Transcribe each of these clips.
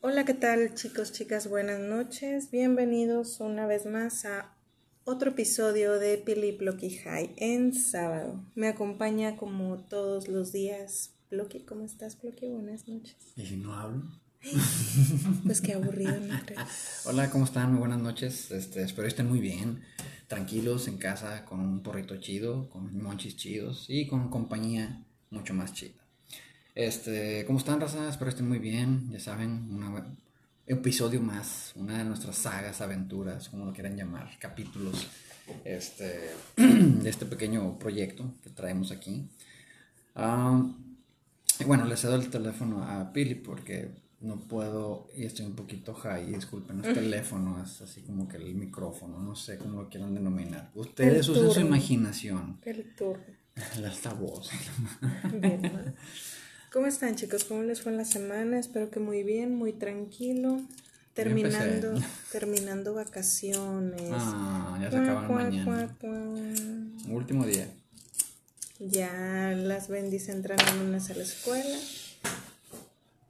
Hola, ¿qué tal chicos, chicas? Buenas noches. Bienvenidos una vez más a otro episodio de Pili Blocky High en sábado. Me acompaña como todos los días Blocky. ¿Cómo estás, Blocky? Buenas noches. ¿Y si no hablo? Pues qué aburrido, ¿no crees? Hola, ¿cómo están? Muy buenas noches. Este, espero estén muy bien, tranquilos en casa, con un porrito chido, con monchis chidos y con compañía mucho más chida. Este, ¿cómo están, raza? Espero estén muy bien. Ya saben, un episodio más, una de nuestras sagas, aventuras, como lo quieran llamar, capítulos este, de este pequeño proyecto que traemos aquí. Ah, y bueno, le cedo el teléfono a Pili porque no puedo y estoy un poquito high. Disculpen, el teléfono es así como que el micrófono, no sé cómo lo quieran denominar. Ustedes usen su imaginación. El turno. El altavoz. Bien. ¿Cómo están, chicos? ¿Cómo les fue en la semana? Espero que muy bien, muy tranquilo. Terminando, terminando vacaciones. Ah, ya se acaban cuá, mañana. cuá, cuá. Último día. Ya las bendis entran en lunes a la escuela.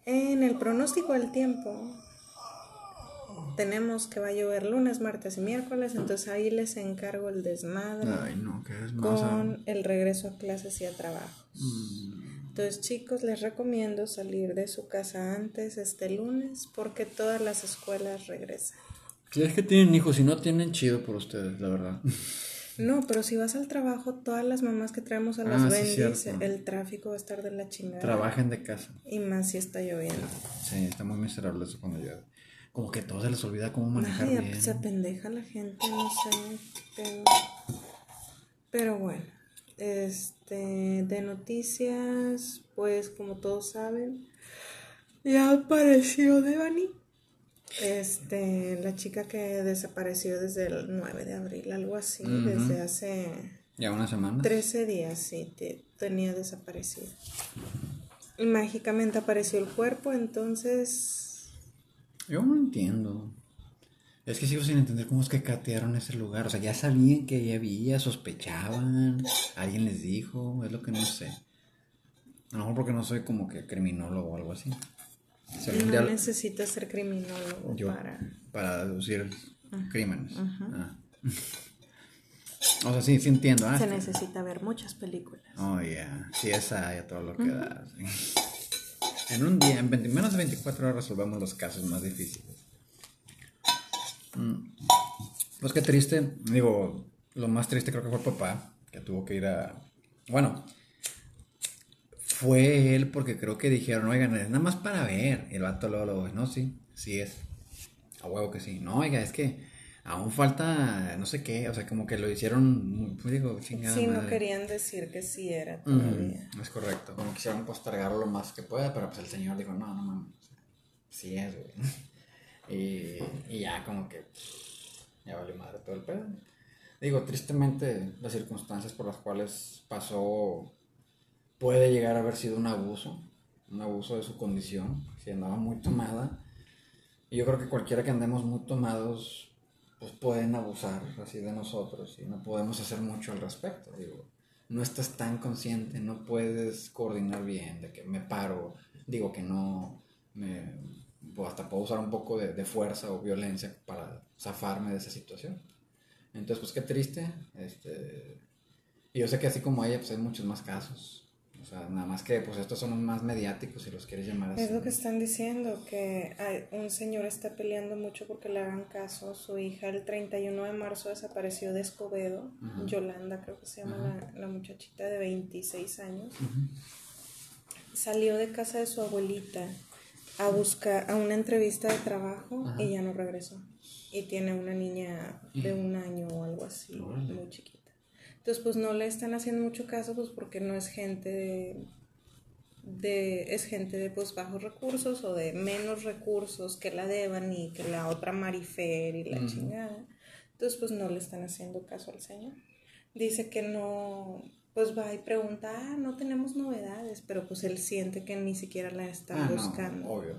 En el pronóstico del tiempo tenemos que va a llover lunes, martes y miércoles, entonces ahí les encargo el desmadre Ay, no, es más. con el regreso a clases y a trabajo. Mm, Entonces, chicos, les recomiendo salir de su casa antes este lunes porque todas las escuelas regresan. Si es que tienen hijos, si no tienen chido por ustedes, la verdad. No, pero si vas al trabajo, todas las mamás que traemos a las Ah, sí, bendis, cierto. el tráfico va a estar de la chingada. Trabajen de casa. Y más si está lloviendo. Sí, está muy miserable eso cuando llueve. Como que a todos se les olvida cómo manejar Ay, bien. se apendeja la gente, no sé. Pero, pero bueno, este, de noticias, pues como todos saben, ya apareció Devani. Este, la chica que desapareció desde el 9 de abril, algo así, desde hace Ya una semana. 13 días, sí, te- tenía desaparecido. Y mágicamente apareció el cuerpo, entonces Yo no entiendo. Es que sigo sin entender cómo es que catearon ese lugar. O sea, ya sabían que ahí había, sospechaban, alguien les dijo, es lo que no sé. A lo mejor porque no soy como que criminólogo o algo así. Si no día- necesitas ser criminólogo yo, para... para deducir crímenes. Ah. O sea, sí, sí entiendo. ah, Se necesita ver muchas películas. Oh, yeah. Sí, esa y a todo lo que da. sí. En un día, en 20 menos de 24 horas resolvemos los casos más difíciles. Mm. Pues qué triste. Digo, lo más triste creo que fue el papá, que tuvo que ir a... Bueno, fue él porque creo que dijeron, oigan, es nada más para ver. Y el vato luego, luego, no, sí, sí es. A huevo que sí. No, oiga, es que aún falta no sé qué. O sea, como que lo hicieron, pues digo, chingada Sí, no querían decir que sí era todavía. Es correcto. Como quisieron postergarlo lo más que pueda, pero pues el señor dijo, no, no mames. Sí es, güey. Y, y ya como que ya valió madre todo el pedo. Digo, tristemente las circunstancias por las cuales pasó puede llegar a haber sido un abuso, un abuso de su condición, si andaba muy tomada. Y yo creo que cualquiera que andemos muy tomados, pues pueden abusar así de nosotros y no podemos hacer mucho al respecto. Digo, no estás tan consciente, no puedes coordinar bien de que me paro, digo que no, me, o hasta puedo usar un poco de, de fuerza o violencia para zafarme de esa situación. Entonces, pues qué triste. Este, y yo sé que así como ella, pues hay muchos más casos. O sea, nada más que pues estos son más mediáticos, si los quieres llamar así. Es lo que están diciendo, que hay- un señor está peleando mucho porque le hagan caso. Su hija el 31 de marzo desapareció de Escobedo. Yolanda creo que se llama la, la muchachita de 26 años. Salió de casa de su abuelita a buscar a una entrevista de trabajo Ajá. y ya no regresó. Y tiene una niña de un año o algo así, Órale. muy chiquita. Entonces, pues no le están haciendo mucho caso, pues porque no es gente de, de- es gente de pues bajos recursos o de menos recursos que la deban y que la otra Marifer y la Ujú. chingada. Entonces, pues no le están haciendo caso al señor. Dice que no, pues va y pregunta, ah, no tenemos novedades, pero pues él siente que ni siquiera la están Ah, no, buscando. obvio.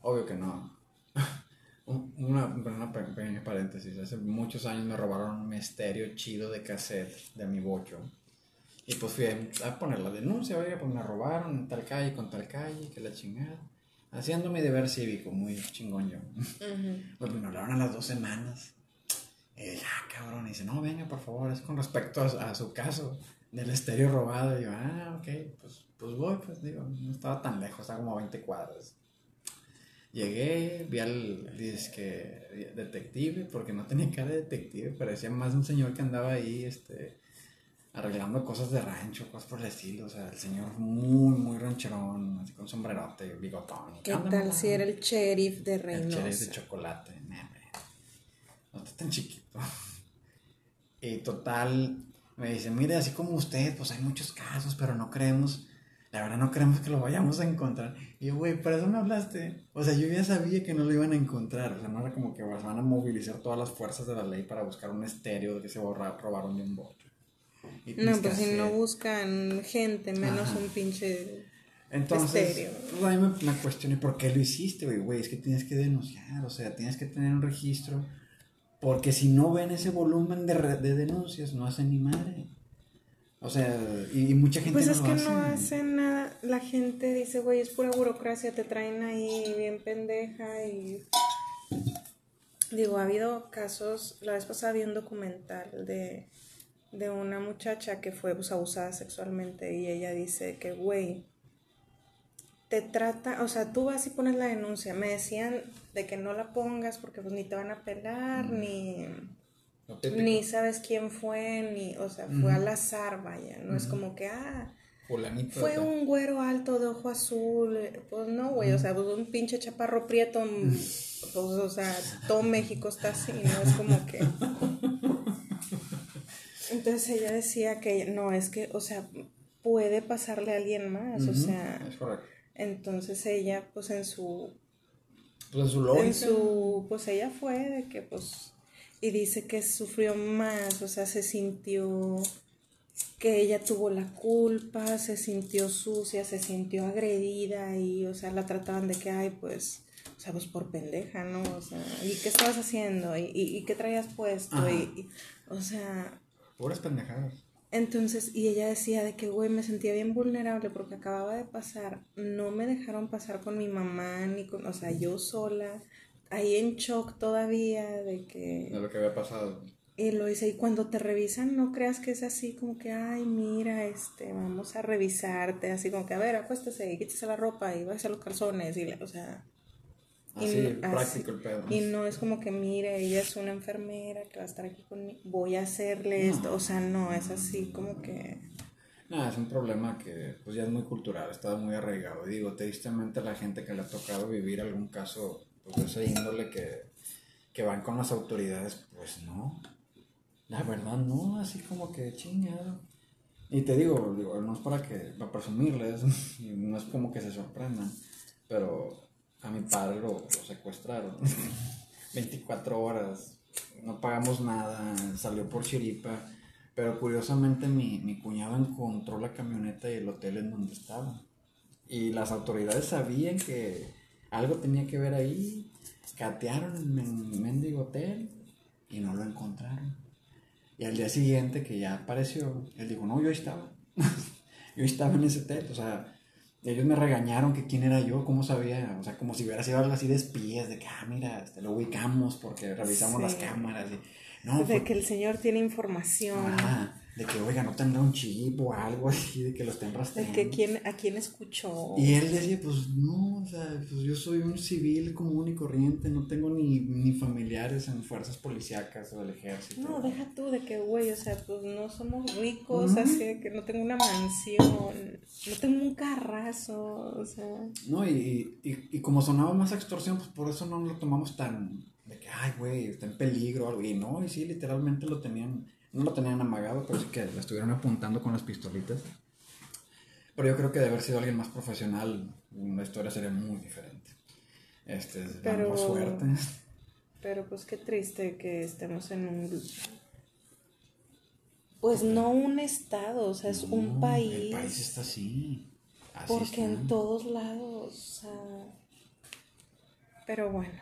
Obvio que no. Un- Una, una pe- pequeña paréntesis. Hace muchos años me robaron un misterio chido de cassette de mi bocho. Y pues fui a, a poner la denuncia, oiga, pues me robaron en tal calle con tal calle, que la chingada. haciendo mi deber cívico, muy chingón yo. Pues me hablaron a las dos semanas. Y dije, ah, cabrón. Y dice, no, venga, por favor, es con respecto a, su caso del estéreo robado. Y yo, ah, ok, pues, pues voy, pues digo, no estaba tan lejos, estaba como a 20 cuadras. Llegué, vi al disque detective, porque no tenía cara de detective, parecía más un señor que andaba ahí, este, arreglando cosas de rancho, cosas por el estilo. O sea, el señor muy, muy rancherón, así con sombrerote, bigotón. ¿Qué, tal si era el sheriff de Reynosa? El sheriff de chocolate, no está tan chiquito. Y total, me dice, mire, así como usted, pues hay muchos casos, pero no creemos, la verdad no creemos que lo vayamos a encontrar. Y yo, güey, ¿por eso me hablaste? O sea, yo ya sabía que no lo iban a encontrar. O sea, no era como que van a movilizar todas las fuerzas de la ley para buscar un estéreo que se robaron de un bocho. no, pues si no buscan gente, menos un pinche entonces, pues a mí me, cuestioné, ¿por qué lo hiciste, güey? Güey, es que tienes que denunciar, o sea, tienes que tener un registro porque si no ven ese volumen de, de denuncias, no hacen ni madre. O sea, y, mucha gente pues es que no hacen nada. La gente dice, güey, es pura burocracia, te traen ahí bien pendeja y... Digo, ha habido casos, la vez pasada vi un documental de, de una muchacha que fue pues, abusada sexualmente y ella dice que, güey, te trata, o sea, tú vas y pones la denuncia. Me decían de que no la pongas porque pues ni te van a pelar, ni, ni sabes quién fue, ni, o sea, fue al azar, vaya. No es como que, ah, fue un güero alto de ojo azul. Pues no, güey, o sea, pues un pinche chaparro prieto, pues, o sea, todo México está así, ¿no? Es como que... Entonces ella decía que no, es que, o sea, puede pasarle a alguien más, o sea... Es correcto entonces ella, pues en su... Pues en su lógica. En su, pues ella fue de que, pues... Y dice que sufrió más, o sea, se sintió que ella tuvo la culpa, se sintió sucia, se sintió agredida y, o sea, la trataban de que, ay, pues, o sea, pues por pendeja, ¿no? O sea, ¿y qué estabas haciendo? ¿Y, y, qué traías puesto? Y, o sea... Puras pendejadas. Entonces, y ella decía de que, güey, me sentía bien vulnerable porque acababa de pasar, no me dejaron pasar con mi mamá, ni con, o sea, yo sola, ahí en shock todavía de que... De lo que había pasado. Y lo hice, y cuando te revisan, no creas que es así como que, ay, mira, este, vamos a revisarte, así como que, a ver, acuéstese y quítese la ropa y váyase a los calzones, y, o sea, Así, práctico el pedo. Y no es como que, mire, ella es una enfermera que va a estar aquí conmigo, voy a hacerle esto. O sea, no, es así como que... No, es un problema que pues ya es muy cultural, está muy arraigado. Y digo, tristemente la gente que le ha tocado vivir algún caso pues, de ese índole que, que van con las autoridades, pues no. La verdad, no, así como que chingado. Y te digo, digo no es para que, para presumirles, no es como que se sorprendan, pero a mi padre lo, secuestraron. 24 horas, no pagamos nada, salió por chiripa. Pero curiosamente mi, mi cuñado encontró la camioneta y el hotel en donde estaba. Y las autoridades sabían que algo tenía que ver ahí. Catearon el mendigo hotel y no lo encontraron. Y al día siguiente que ya apareció, él dijo, no, yo estaba. yo estaba en ese hotel. O sea, ellos me regañaron que quién era yo, cómo sabía, o sea, como si hubiera sido algo así de espías, de que, ah, mira, este, lo ubicamos porque revisamos las cámaras. Y, no, de que el señor tiene información. Ah, de que, oiga, no tendrá un chip o algo así, de que lo estén rastreando. De que quién, a quién escuchó. Y él decía, pues no, o sea, pues yo soy un civil común y corriente, no tengo ni, ni familiares en fuerzas policíacas o del ejército. No, deja tú de que, güey, o sea, pues no somos ricos, así de que no tengo una mansión, no tengo un carrazo, o sea. No, y, y, y como sonaba más extorsión, pues por eso no lo tomamos tan, de que, ay, güey, está en peligro o algo. Y no, y sí, literalmente lo tenían no lo tenían amagado, pero sí que lo estuvieron apuntando con las pistolitas. Pero yo creo que de haber sido alguien más profesional, la historia sería muy diferente. Este, pero, más suerte. Pero pues qué triste que estemos en un... Pues no un estado, o sea, es un país. El país está así. porque en todos lados, o sea... Pero bueno,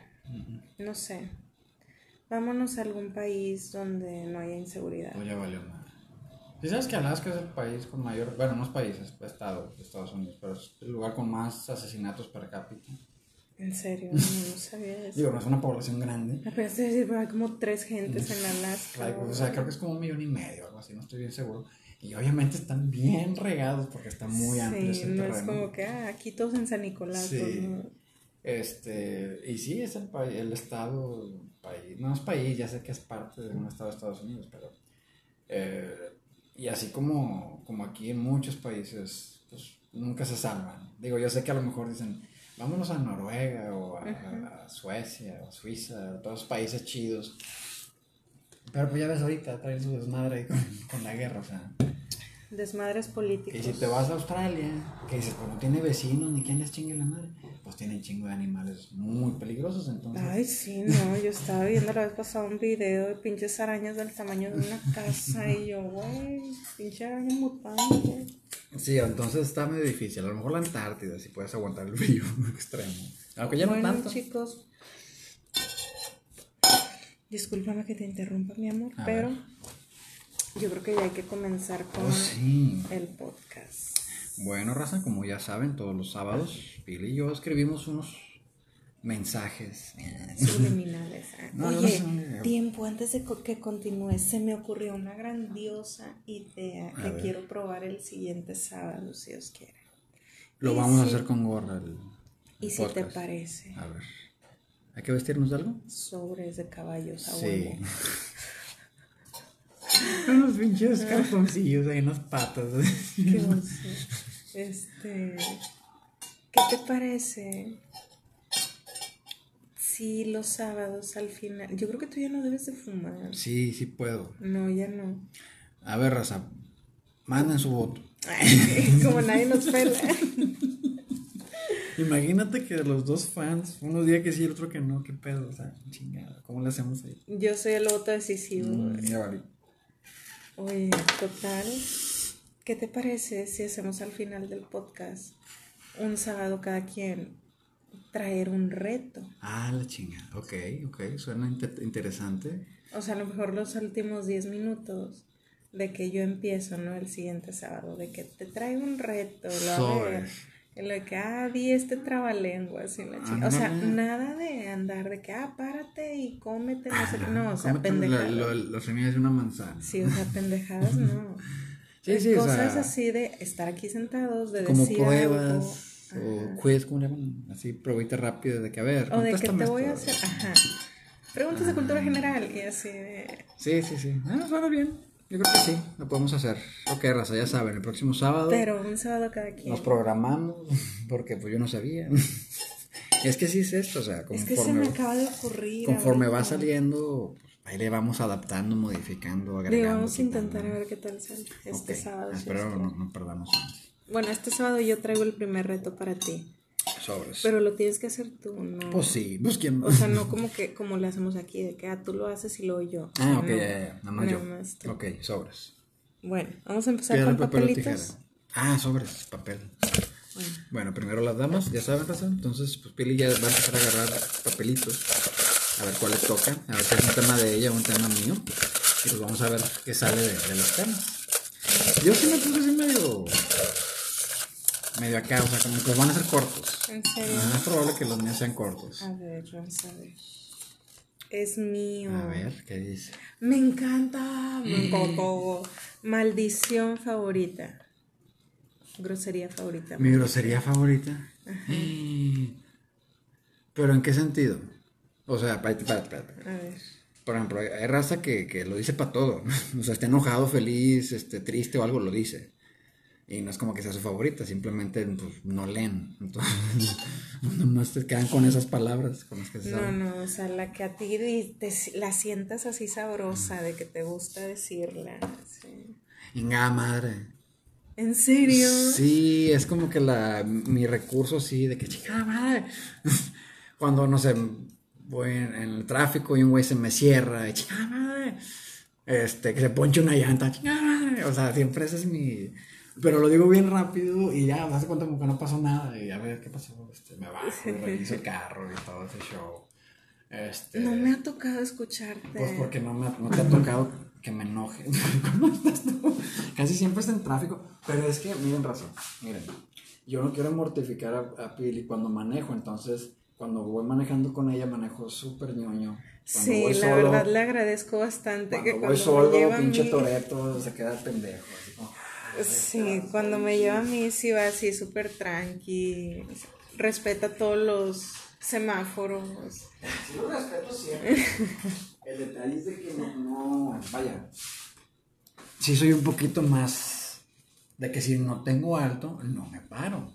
no sé. Vámonos a algún país donde no haya inseguridad. No, ya valió más. ¿Y sabes que Alaska es el país con mayor, bueno, no es país, es estado de Estados Unidos, pero es el lugar con más asesinatos per cápita? En serio, no, no sabía eso. Digo, no es una población grande. Apenas te decir, hay como tres gentes en Alaska. Like, o sea, creo que es como un millón y medio, algo así, no estoy bien seguro. Y obviamente están bien regados porque está muy amplio Sí, ese no terreno. es como que, ah, aquí todos en San Nicolás. Sí. no. Este, y sí, es el, país, el estado, país, no es país, ya sé que es parte de un estado de Estados Unidos, pero, eh, y así como, como aquí en muchos países, pues nunca se salvan. Digo, yo sé que a lo mejor dicen, vámonos a Noruega o a, a Suecia o Suiza, todos los países chidos. Pero pues ya ves ahorita, traen su desmadre ahí con, con la guerra, o sea. Desmadres Y políticos. si te vas a Australia, que dices, pues no tiene vecinos ni quien les chingue la madre, pues tienen chingo de animales muy peligrosos, entonces. Ay, sí, no, yo estaba viendo la vez pasada un video de pinches arañas del tamaño de una casa y yo, güey, pinche araña mutante. Sí, entonces está medio difícil. A lo mejor la Antártida, si puedes aguantar el frío extremo. Aunque ya no bueno, tanto. chicos, discúlpame que te interrumpa, mi amor, A pero ver. yo creo que ya hay que comenzar con Oh, sí. el podcast. Bueno, raza, como ya saben, todos los sábados, Pili y yo escribimos unos mensajes. Subliminales. ah. No, Oye, tiempo antes de que continúe, se me ocurrió una grandiosa idea A que ver. quiero probar el siguiente sábado, si Dios quiere. Lo vamos a hacer con gorra. El, Y si te parece, A ver. ¿Hay que vestirnos de algo? sobres de caballos a Sí. Unos pinches cartoncillos ahí en las patas. Qué. Este, ¿qué te parece si los sábados al final, yo creo que tú ya no debes de fumar. Sí, sí puedo. No, ya no. A ver, raza, manden su voto. Ay, como nadie nos pela. Imagínate que los dos fans, uno día que sí y otro que no, qué pedo, o sea, chingada, ¿cómo le hacemos ahí? Yo soy el voto decisivo. Mm, ya valí. Oye, total. ¿Qué te parece si hacemos al final del podcast un sábado cada quien traer un reto? Ah, la chingada, ok, ok, suena inte- interesante. O sea, a lo mejor los últimos 10 minutos de que yo empiezo, ¿no? El siguiente sábado, de que te traigo un reto, lo a Sobres. ver. En lo que, ah, di este trabalenguas y la chica. O sea, nada de andar de que, ah, párate y cómete, no sé qué. No, o sea, lo- pendejadas. lo- semillas de una manzana. Sí, o sea, pendejadas no. Sí, sí, o Cosas sea, así de estar aquí sentados, de como decir pruebas algo. o quiz, ¿cómo le llaman? Así, probita rápida de que, a ver, O de que te voy a hacer, ajá. Preguntas de cultura general y así de... Sí, sí, sí. Ah, suena bien. Yo creo que sí, lo podemos hacer. Ok, raza, ya saben, el próximo sábado Pero un sábado cada quien. nos programamos, porque pues yo no sabía. es que sí es esto, o sea, Es que se conforme, me acaba de ocurrir. conforme va saliendo, ahí le vamos adaptando, modificando, Digo, agregando. vamos a intentar a ver qué tal sale este sábado. Espero no, no perdamos. Bueno, este sábado yo traigo el primer reto para ti. Sobres. Pero lo tienes que hacer tú, ¿no? pues sí, pues quién O sea, no como que como lo hacemos aquí, de que ah, tú lo haces y luego yo. Ah, ok, No, ya, ya, nada más yo. más tú. Ok, sobres. Bueno, vamos a empezar Piedra, con papel papelitos. Ah, sobres, papel. Bueno, Bueno, primero las damas, ya saben, raza. Entonces, pues Pili ya va a empezar a agarrar papelitos. A ver cuál le toca. A ver si es un tema de ella o un tema mío. Y pues vamos a ver qué sale de, de los temas. Yo sí me puse así medio. medio acá, o sea, como que van a ser cortos. en serio. Es probable que los míos sean cortos. A ver, vamos a ver. Es mío. A ver, ¿qué dice? Me encanta. Me encantó. Maldición favorita. Grosería favorita. Mi grosería favorita. Pero ¿en qué sentido? O sea, espérate, espérate, espérate. A ver. Por ejemplo, hay raza que, que lo dice para todo. O sea, está enojado, feliz, este, triste o algo, lo dice. Y no es como que sea su favorita, simplemente pues, no leen. Entonces, nomás te quedan con esas palabras con las que se No, saben. no, o sea, la que a ti te- la sientas así sabrosa, de que te gusta decirla. sí. Madre. ¿En serio? Sí, es como que la, mi recurso, sí, de que chingada madre. Cuando, no sé, voy en, en el tráfico y un güey se me cierra, y chingada madre. Este, que se ponche una llanta, chingada madre. O sea, siempre ese es mi. Pero lo digo bien rápido y ya, me hace cuenta como que no pasó nada. Y a ver qué pasó, este, me bajo y reviso el carro y todo ese show. Este, No me ha tocado escucharte. Pues porque no, me, no te ha tocado que me enoje. ¿Cómo estás tú? Casi siempre está en tráfico. Pero es que, miren razón, miren. Yo no quiero mortificar a, a Pili cuando manejo, entonces cuando voy manejando con ella manejo súper ñoño. Cuando Sí, voy la verdad le agradezco bastante Cuando que voy cuando solo, me lleva a pinche mí, Toreto se queda pendejo. Así como, sí, cuando me lleva a mí sí va así súper tranqui, respeta todos los semáforos. Sí lo respeto siempre. El detalle es de que no, no, vaya. Sí soy un poquito más de que si no tengo alto, no me paro.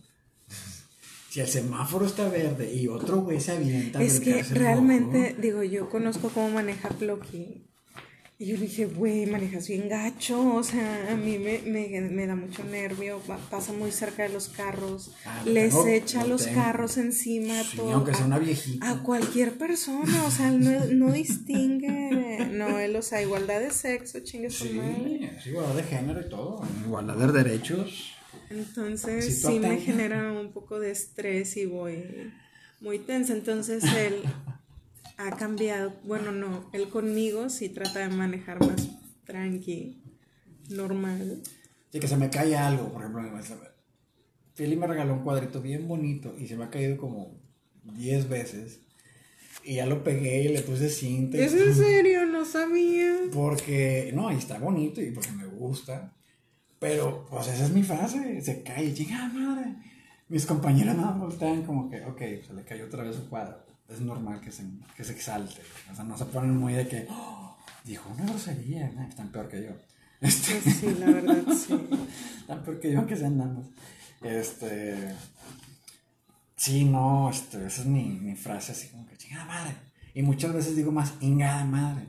Si el semáforo está verde y otro güey se avienta. Es que realmente, rojo, digo, yo conozco cómo maneja Ploqui. Y yo le dije, güey, manejas bien gacho. O sea, a mí me, me, me da mucho nervio. pasa muy cerca de los carros. Ah, lo les tengo- echa lo los tengo. carros encima. Sí, todo, aunque sea a- una viejita. A cualquier persona, o sea, no, no distingue, no, él, o sea, igualdad de sexo, chingue su madre. Sí, igualdad de género y todo. Igualdad de derechos. Entonces sí me genera un poco de estrés y voy muy tensa. Entonces él ha cambiado, bueno, no, él conmigo sí trata de manejar más tranqui, normal. Sí, que se me cae algo, por ejemplo. Philly me regaló un cuadrito bien bonito y se me ha caído como 10 veces. Y ya lo pegué y le puse cinta. y ¿Es en serio? No sabía. Porque, no, y está bonito y porque me gusta. Pero, pues esa es mi frase. Se cae, chingada madre. Mis compañeras nada más voltean como que, ok, se le cayó otra vez su cuadro. Es normal que se, que se exalte. O sea, no se ponen muy de que, "Oh, dijo una grosería. Están peor que yo. Este, Pues sí, la verdad, sí. Tan porque yo que se andamos. Este. Sí, no, este, esa es mi, mi frase así como que chingada madre. Y muchas veces digo más ingada madre.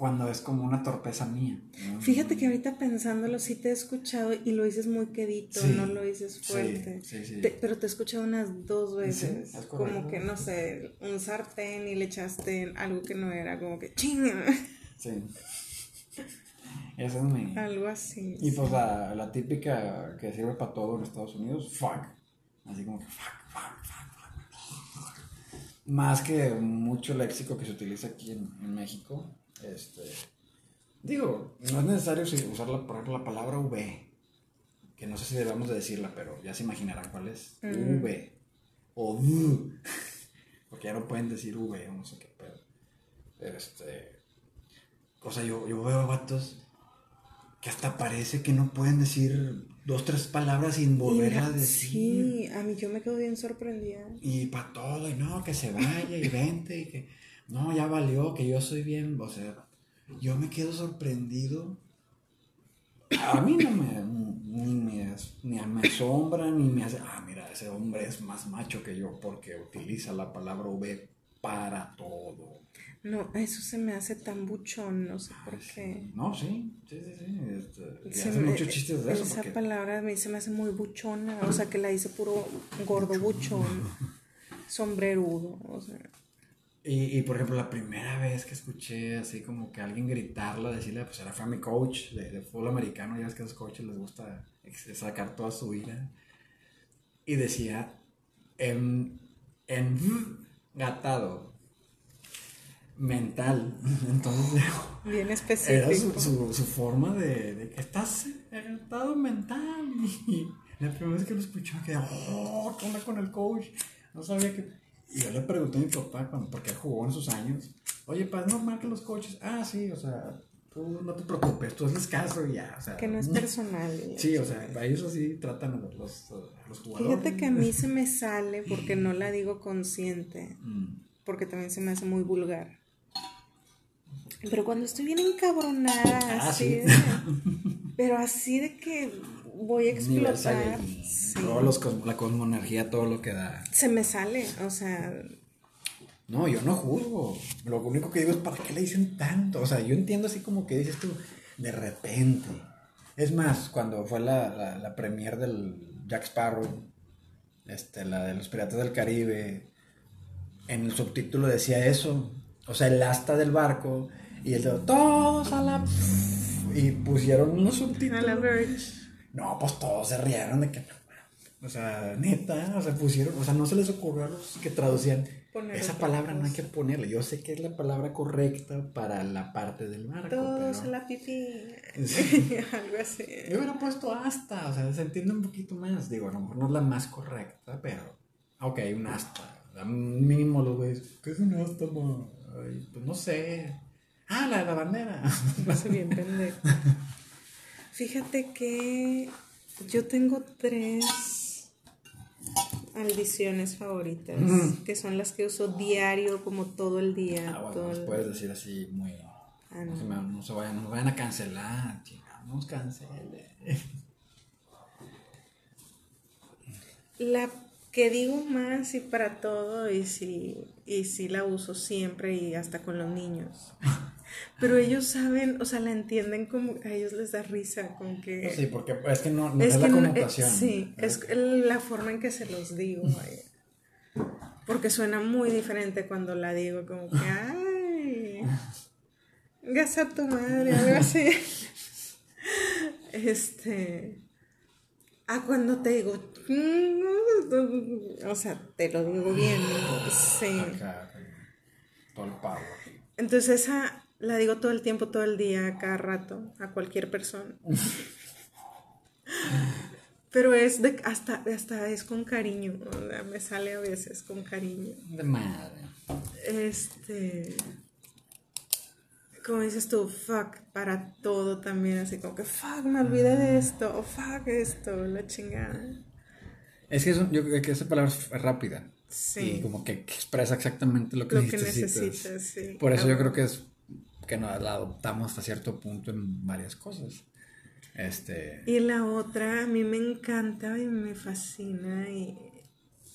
Cuando es como una torpeza mía. ¿no? Fíjate que ahorita pensándolo, sí te he escuchado y lo dices muy quedito, Sí, no lo dices fuerte. sí, sí. Te- pero te he escuchado unas dos veces. como que, no sé, un sartén y le echaste algo que no era, como que chinga. Sí. Esa es mi. Algo así. Y pues la, la típica que sirve para todo en Estados Unidos, fuck. Así como que fuck, fuck, fuck, fuck. Más que mucho léxico que se utiliza aquí en, en México. Este, digo, no es necesario usar, la, por ejemplo, la palabra V. Que no sé si debemos de decirla, pero ya se imaginarán cuál es. Mm. V. O V. Porque ya no pueden decir V no sé qué pedo. Este. O sea, yo, yo veo vatos que hasta parece que no pueden decir dos, tres palabras sin volverla a decir. Sí, a mí yo me quedo bien sorprendida. Y para todo, y no, que se vaya y vente, y que no, ya valió, que yo soy bien, o sea, yo me quedo sorprendido. A mí no me, ni me, ni me asombra, ni me hace, ah, mira, ese hombre es más macho que yo porque utiliza la palabra V para todo. No, eso se me hace tan buchón, no sé por qué. No, sí, sí, sí, sí. Este, Se me- muchos chistes de eso. Esa palabra a mí se me hace muy buchona, o sea que la hice puro gordo buchón, sombrerudo, o sea. Y, y, por ejemplo, la primera vez que escuché así como que alguien gritarla, decirle, pues era fue a mi coach de, de fútbol americano, ya ves que a los coaches les gusta ex- sacar toda su ira. Y decía, en, en gatado, mental. Entonces, Bien era específico. su, su, su forma de, de que estás encantado mental. Y la primera vez que lo escuché, me quedé, oh, ¿qué onda con el coach? No sabía que. Y yo le pregunté a mi papá, cuando, porque jugó en sus años, oye, pa, normal que los coaches. Ah, sí, o sea, tú no te preocupes, tú hazles caso y ya. O sea, Que no es personal. Sí, o sea, a ellos así tratan a los, los jugadores. Fíjate que a mí se me sale porque no la digo consciente, Mm. porque también se me hace muy vulgar. Pero cuando estoy bien encabronada, Ah, así sí. de- pero así de que voy a explotar, Saiyajin, sí, todos los cos- la cosmoenergía, todo lo que da. se me sale, o sea, No, yo no juzgo. Lo único que digo es, ¿para qué le dicen tanto? O sea, yo entiendo así como que dices tú, de repente. Es más, cuando fue la, la, la premier del Jack Sparrow, este, la de los Piratas del Caribe, en el subtítulo decía eso. O sea, el asta del barco y el de todos a la... Y pusieron unos a subtítulos. No, pues todos se rieron de que... O sea, neta, o sea, pusieron, o sea, no se les ocurrió a los que traducían. Poner Esa palabra no hay que ponerle. Yo sé que es la palabra correcta para la parte del barco. Todos pero... la pipí. Sí. Algo así. Yo hubiera puesto hasta, o sea, se entiende un poquito más. Digo, a lo mejor no es la más correcta, pero. Ok, un hasta. Mínimo los güeyes. ¿Qué es un hasta? Ay, pues no sé. Ah, la de la bandera. No sé bien pendejo. Fíjate que yo tengo tres maldiciones favoritas, Mm. que son las que uso diario, como todo el día. Ah, bueno, todo nos el- puedes decir así muy. Ah, No se, no. me- no se vayan, no nos vayan a cancelar, chingada, no nos cancelen. La que digo más y para todo y sí, y sí la uso siempre y hasta con los niños. Pero ellos saben, o sea, la entienden como a ellos les da risa, como que... Pues sí, porque es que no, no es, la que no- eh, connotación. sí, es la forma en que se los digo. vaya. Porque suena muy diferente cuando la digo, como que, ay, gasa tu madre, algo así. Este. A cuando te digo, mm, o sea, te lo digo bien, ¿no? sí. Todo el power. Entonces esa la digo todo el tiempo, todo el día, a cada rato, a cualquier persona. Pero es de hasta, hasta es con cariño, o sea, me sale a veces con cariño. De madre. Este como dices tú, fuck, para todo también, así como que fuck, me olvidé de esto, o fuck esto, la chingada. Es que es un- yo creo que esa palabra es rápida. Sí. Y como que expresa exactamente lo que, Lo que necesitas. necesitas, sí. Por eso yo creo que es que nos la adoptamos hasta cierto punto en varias cosas. Este. Y la otra a mí me encanta y me fascina, y...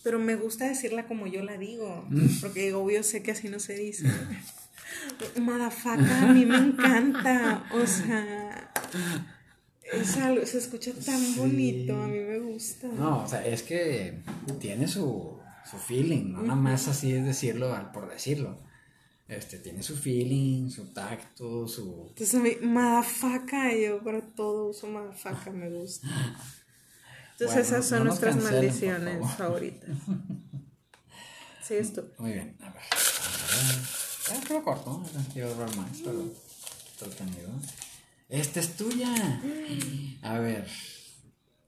pero me gusta decirla como yo la digo, porque obvio sé que así no se dice. Madafaka a mí me encanta, o sea, es algo, se escucha tan Sí. bonito, a mí me gusta. No, o sea, es que tiene su, su feeling, no nada más así es decirlo por decirlo. Este, tiene su feeling, su tacto, su... Entonces a mí, madafaka, yo para todo uso madafaka, me gusta. Entonces Bueno, esas son no nuestras cancelen, maldiciones favor. favoritas. Sí, esto. Muy bien, a ver. Ya quedó corto, ¿no? Quiero hablar más, pero entretenido. Esta es tuya. A ver,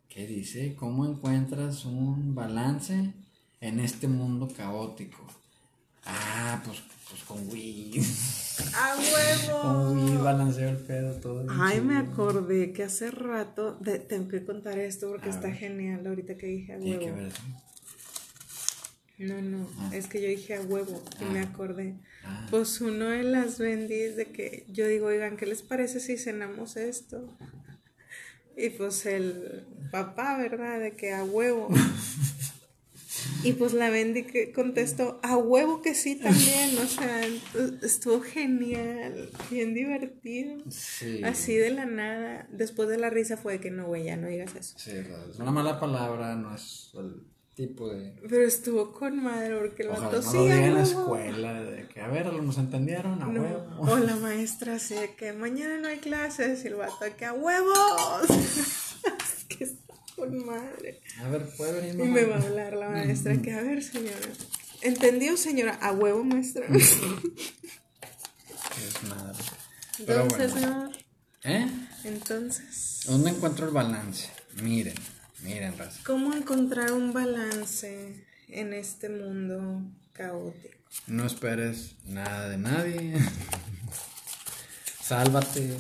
¿qué dice? ¿Cómo encuentras un balance en este mundo caótico? Ah, pues, pues con Wii. ¡A Con Wii huevo! balanceo el pedo todo. Ay, me acordé que hace rato, de- tengo que contar esto porque A está ver. genial ahorita que dije a Tiene que huevo. ver. No, no, Ah. es que yo dije a huevo y Ah. me acordé. Ah. Pues uno de las bendis de que yo digo, oigan, ¿qué les parece si cenamos esto? Y pues el papá, ¿verdad? De que a huevo. Y pues la Bendy que contestó, a huevo que sí también, o sea, estuvo genial, bien divertido. Sí. Así de la nada, después de la risa fue de que no, güey, ya no digas eso. Sí, es una mala palabra, no es el tipo de... Pero estuvo con madre porque el Ojalá vato no sí, lo diga en la huevo". escuela, de que, a ver, ¿nos entendieron? A No, huevo. O la maestra así de que mañana no hay clases y el vato que a huevos. Con madre. A ver, ¿puede venir Y mamá? me va a hablar la maestra que a ver señora. ¿Entendió señora? A huevo maestra. Es madre. Pero Entonces, bueno. no. ¿Eh? Entonces, ¿Dónde encuentro el balance? Miren, miren, raza. ¿cómo encontrar un balance en este mundo caótico? No esperes nada de nadie. Sálvate.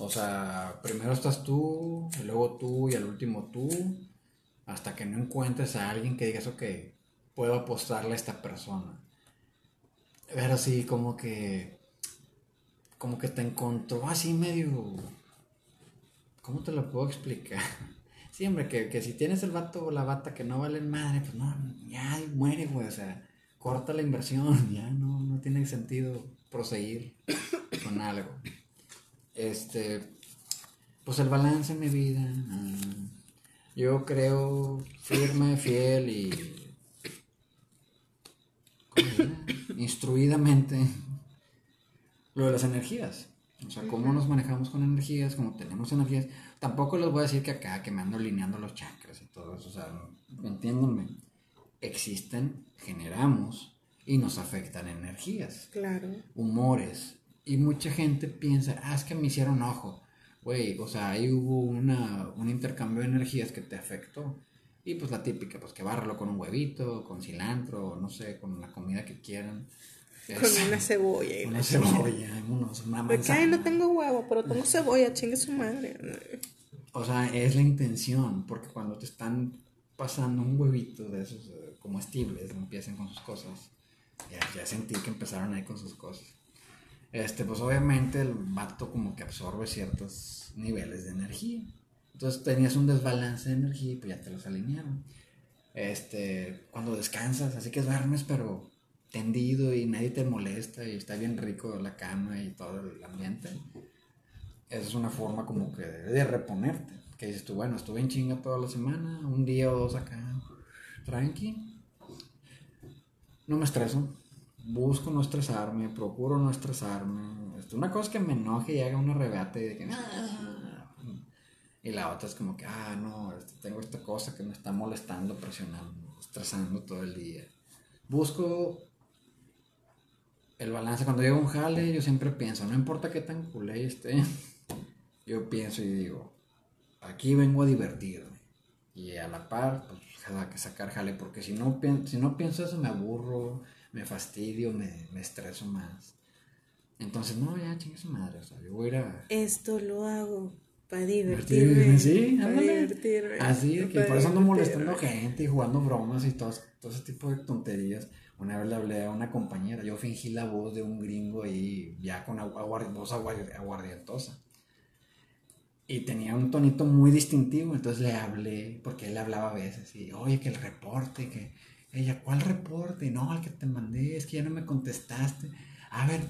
O sea, primero estás tú, luego tú y al último tú. Hasta que no encuentres a alguien que digas, ok, puedo apostarle a esta persona. Pero sí, como que. Como que te encontró así medio. ¿Cómo te lo puedo explicar? Sí, hombre, que, que si tienes el vato o la bata que no valen madre, pues no, ya muere, güey. O sea, corta la inversión, ya no, no tiene sentido proseguir con algo. Este, pues el balance en mi vida. ah, yo creo firme, fiel y. Instruidamente lo de las energías. O sea, cómo nos manejamos con energías, cómo tenemos energías. Tampoco les voy a decir que acá, que me ando alineando los chakras y todo eso. O sea, entiéndanme. Existen, generamos y nos afectan energías. Claro. Humores. Y mucha gente piensa, ah, es que me hicieron ojo. Güey, o sea, ahí hubo una, un intercambio de energías que te afectó. Y pues la típica, pues que bárralo con un huevito, con cilantro, no sé, con la comida que quieran. Con una cebolla. Y una cebolla, unos, una Porque ay, no tengo huevo, pero tengo cebolla, chingue su madre. O sea, es la intención, porque cuando te están pasando un huevito de esos eh, comestibles, empiezan con sus cosas. Ya, ya sentí que empezaron ahí con sus cosas. Este, pues obviamente el vato como que absorbe ciertos niveles de energía. Entonces tenías un desbalance de energía y pues ya te los alinearon. Este, cuando descansas, así que duermes, pero tendido y nadie te molesta y está bien rico la cama y todo el ambiente. Esa es una forma como que de reponerte. Que dices tú, bueno, estuve en chinga toda la semana, un día o dos acá, tranqui. No me estreso, busco no estresarme, procuro no estresarme. Una cosa es que me enoje y haga una rebate y de que... Y la otra es como que, ah, no, este, tengo esta cosa que me está molestando, presionando, estresando todo el día. Busco el balance. Cuando llego a un jale, yo siempre pienso, no importa qué tan culé esté, yo pienso y digo, aquí vengo a divertirme. Y a la par, pues, que sacar jale, porque si no, si no pienso eso, me aburro, me fastidio, me, me estreso más. Entonces, no, ya chingue su madre, o sea, yo voy a ir a... Esto lo hago para divertirme. Sí, para divertirme. Así, de que por eso ando molestando gente y jugando bromas y todo, todo ese tipo de tonterías. Una vez le hablé a una compañera, yo fingí la voz de un gringo ahí, ya con voz aguardientosa. Y tenía un tonito muy distintivo, entonces le hablé, porque él hablaba a veces, y oye, que el reporte, que ella, ¿cuál reporte? No, al que te mandé, es que ya no me contestaste. A ver,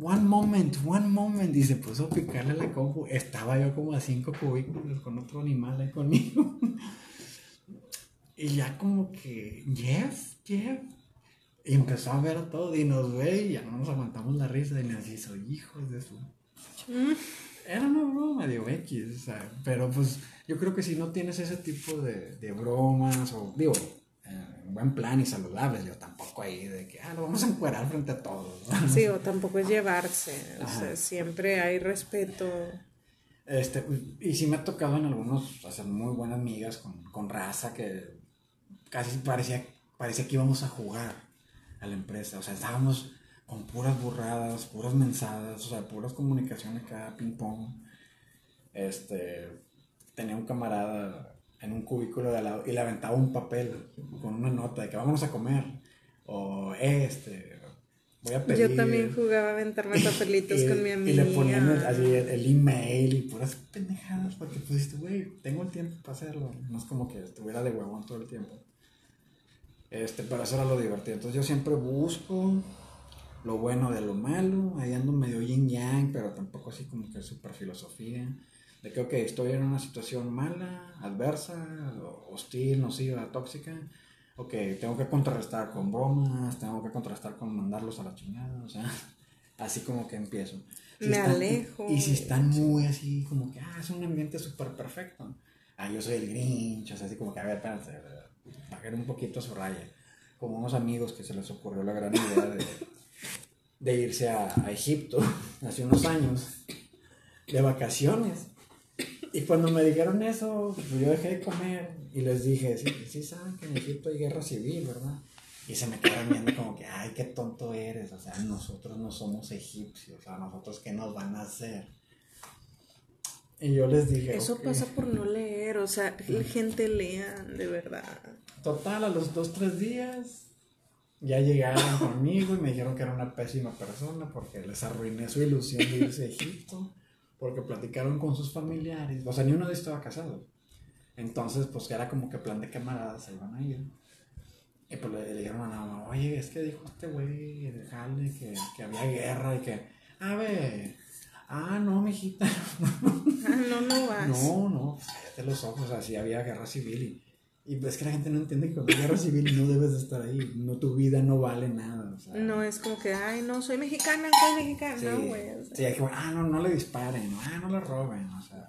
one moment, one moment. Y se puso a picarle la compu. Estaba yo como a cinco cubículos con otro animal ahí conmigo. y ya como que, Jeff, Jeff. Y empezó a ver todo y nos ve y ya no nos aguantamos la risa. Y nos hizo, hijos de su. Era una broma, digo, X, pero pues yo creo que si no tienes ese tipo de, de bromas, o digo, en buen plan y saludables, yo tampoco ahí de que, ah, lo vamos a encuerar frente a todos. Sí, o tampoco es llevarse, o sea, siempre hay respeto. Este, y sí me ha tocado en algunos hacer muy buenas amigas con, con raza que casi parecía, parecía que íbamos a jugar a la empresa, o sea, estábamos con puras burradas, puras mensadas, o sea, puras comunicaciones cada ping pong. Este, tenía un camarada en un cubículo de al lado y le aventaba un papel con una nota de que vamos a comer. O este, voy a pedir. Yo también jugaba a aventarme papelitos con mi amiga. Y le ponían el, el, email y puras pendejadas porque pues, güey, tengo el tiempo para hacerlo. No es como que estuviera de huevón todo el tiempo. Este, pero eso era lo divertido. Entonces yo siempre busco lo bueno de lo malo. Ahí ando medio yin yang, pero tampoco así como que super filosofía de que, ok, estoy en una situación mala, adversa, hostil, nociva, tóxica, ok, tengo que contrarrestar con bromas, tengo que contrarrestar con mandarlos a la chingada, o sea, así como que empiezo. Me alejo. Y si están muy así, como que, ah, es un ambiente súper perfecto. Ah, yo soy el Grinch, o sea, así como que, a ver, espérate, bajar un poquito su raya. Como unos amigos que se les ocurrió la gran idea de, de irse a, a Egipto hace unos años de vacaciones. Y cuando me dijeron eso, pues yo dejé de comer y les dije, sí, sí saben que en Egipto hay guerra civil, ¿verdad? Y se me quedaron viendo como que, ay, qué tonto eres, o sea, nosotros no somos egipcios, o sea, nosotros qué nos van a hacer. Y yo les dije, eso pasa por no leer, o sea, la gente lea, de verdad. Total, a los dos, tres días ya llegaron conmigo y me dijeron que era una pésima persona porque les arruiné su ilusión de irse a Egipto porque platicaron con sus familiares, o sea, ni uno de ellos estaba casado. Entonces, pues era como que plan de camaradas se iban a ir. Y pues le, dijeron a la mamá, oye, es que dijo este güey de Jale que, que había guerra y que, a ver, ah, no, mijita. ah, no, no vas. No, no, pues cállate los ojos, así había guerra civil y, Y es que la gente no entiende que cuando la guerra civil no debes de estar ahí. No, tu vida no vale nada. O sea, No es como que, ay, no, soy mexicana, soy mexicana. sí, No, güey. o sea. sí, hay que, ah, no, no le disparen, ah, no le roben, o sea.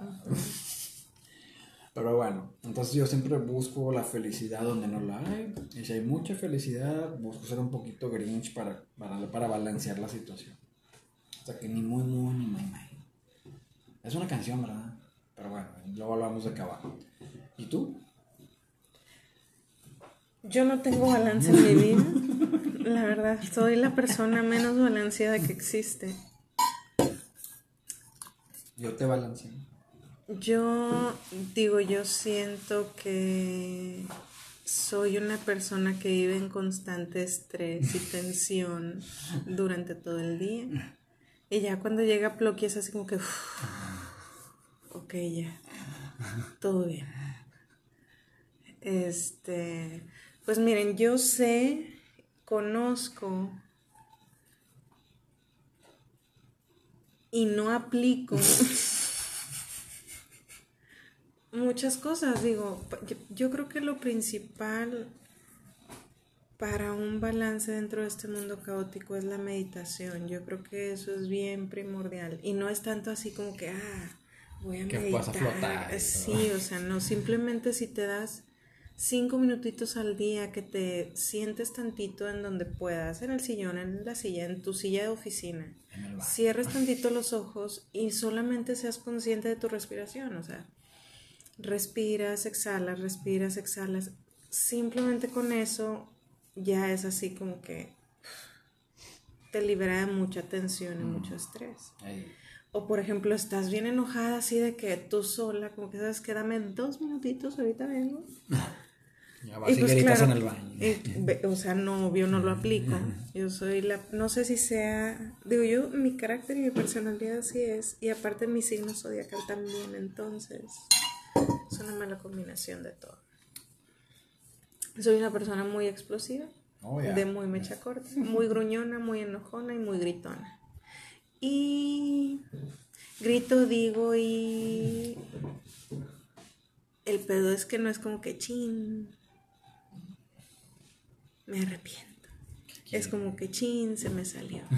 Pero bueno, entonces yo siempre busco la felicidad donde no la hay. Y si hay mucha felicidad, busco ser un poquito grinch para, para, para balancear la situación. O sea, que ni muy, muy, ni muy, muy. Es una canción, ¿verdad? Pero bueno, luego hablamos de caballo. ¿Y tú? Yo no tengo balance en mi vida. La verdad, soy la persona menos balanceada que existe. Yo te balanceo. Yo digo, yo siento que soy una persona que vive en constante estrés y tensión durante todo el día. Y ya cuando llega Ploqui es así como que, "Uf, ok, ya, todo bien. Este, pues miren, yo sé, conozco y no aplico muchas cosas. Digo, yo, creo que lo principal para un balance dentro de este mundo caótico es la meditación. Yo creo que eso es bien primordial. Y no es tanto así como que, ah, voy a Que meditar. vas a flotar Sí, o sea, no, simplemente si te das cinco minutitos al día que te sientes tantito en donde puedas, en el sillón, en la silla, en tu silla de oficina. Cierres tantito los ojos y solamente seas consciente de tu respiración, o sea, respiras, exhalas, respiras, exhalas. Simplemente con eso ya es así como que te libera de mucha tensión y mucho estrés. O por ejemplo, estás bien enojada así de que tú sola, como que sabes que dame dos minutitos, ahorita vengo. Ya vas y, gritas en el baño. y ve- o sea, no, yo no lo aplico. Yo soy la, no sé si sea, digo yo, mi carácter y mi personalidad así es. Y aparte mi signo zodiacal también, entonces es una mala combinación de todo. Soy una persona muy explosiva, Oh, de muy mecha corta, muy gruñona, muy enojona y muy gritona. Y grito, digo, y el pedo es que no es como que chin, me arrepiento. Es como que chin, se me salió.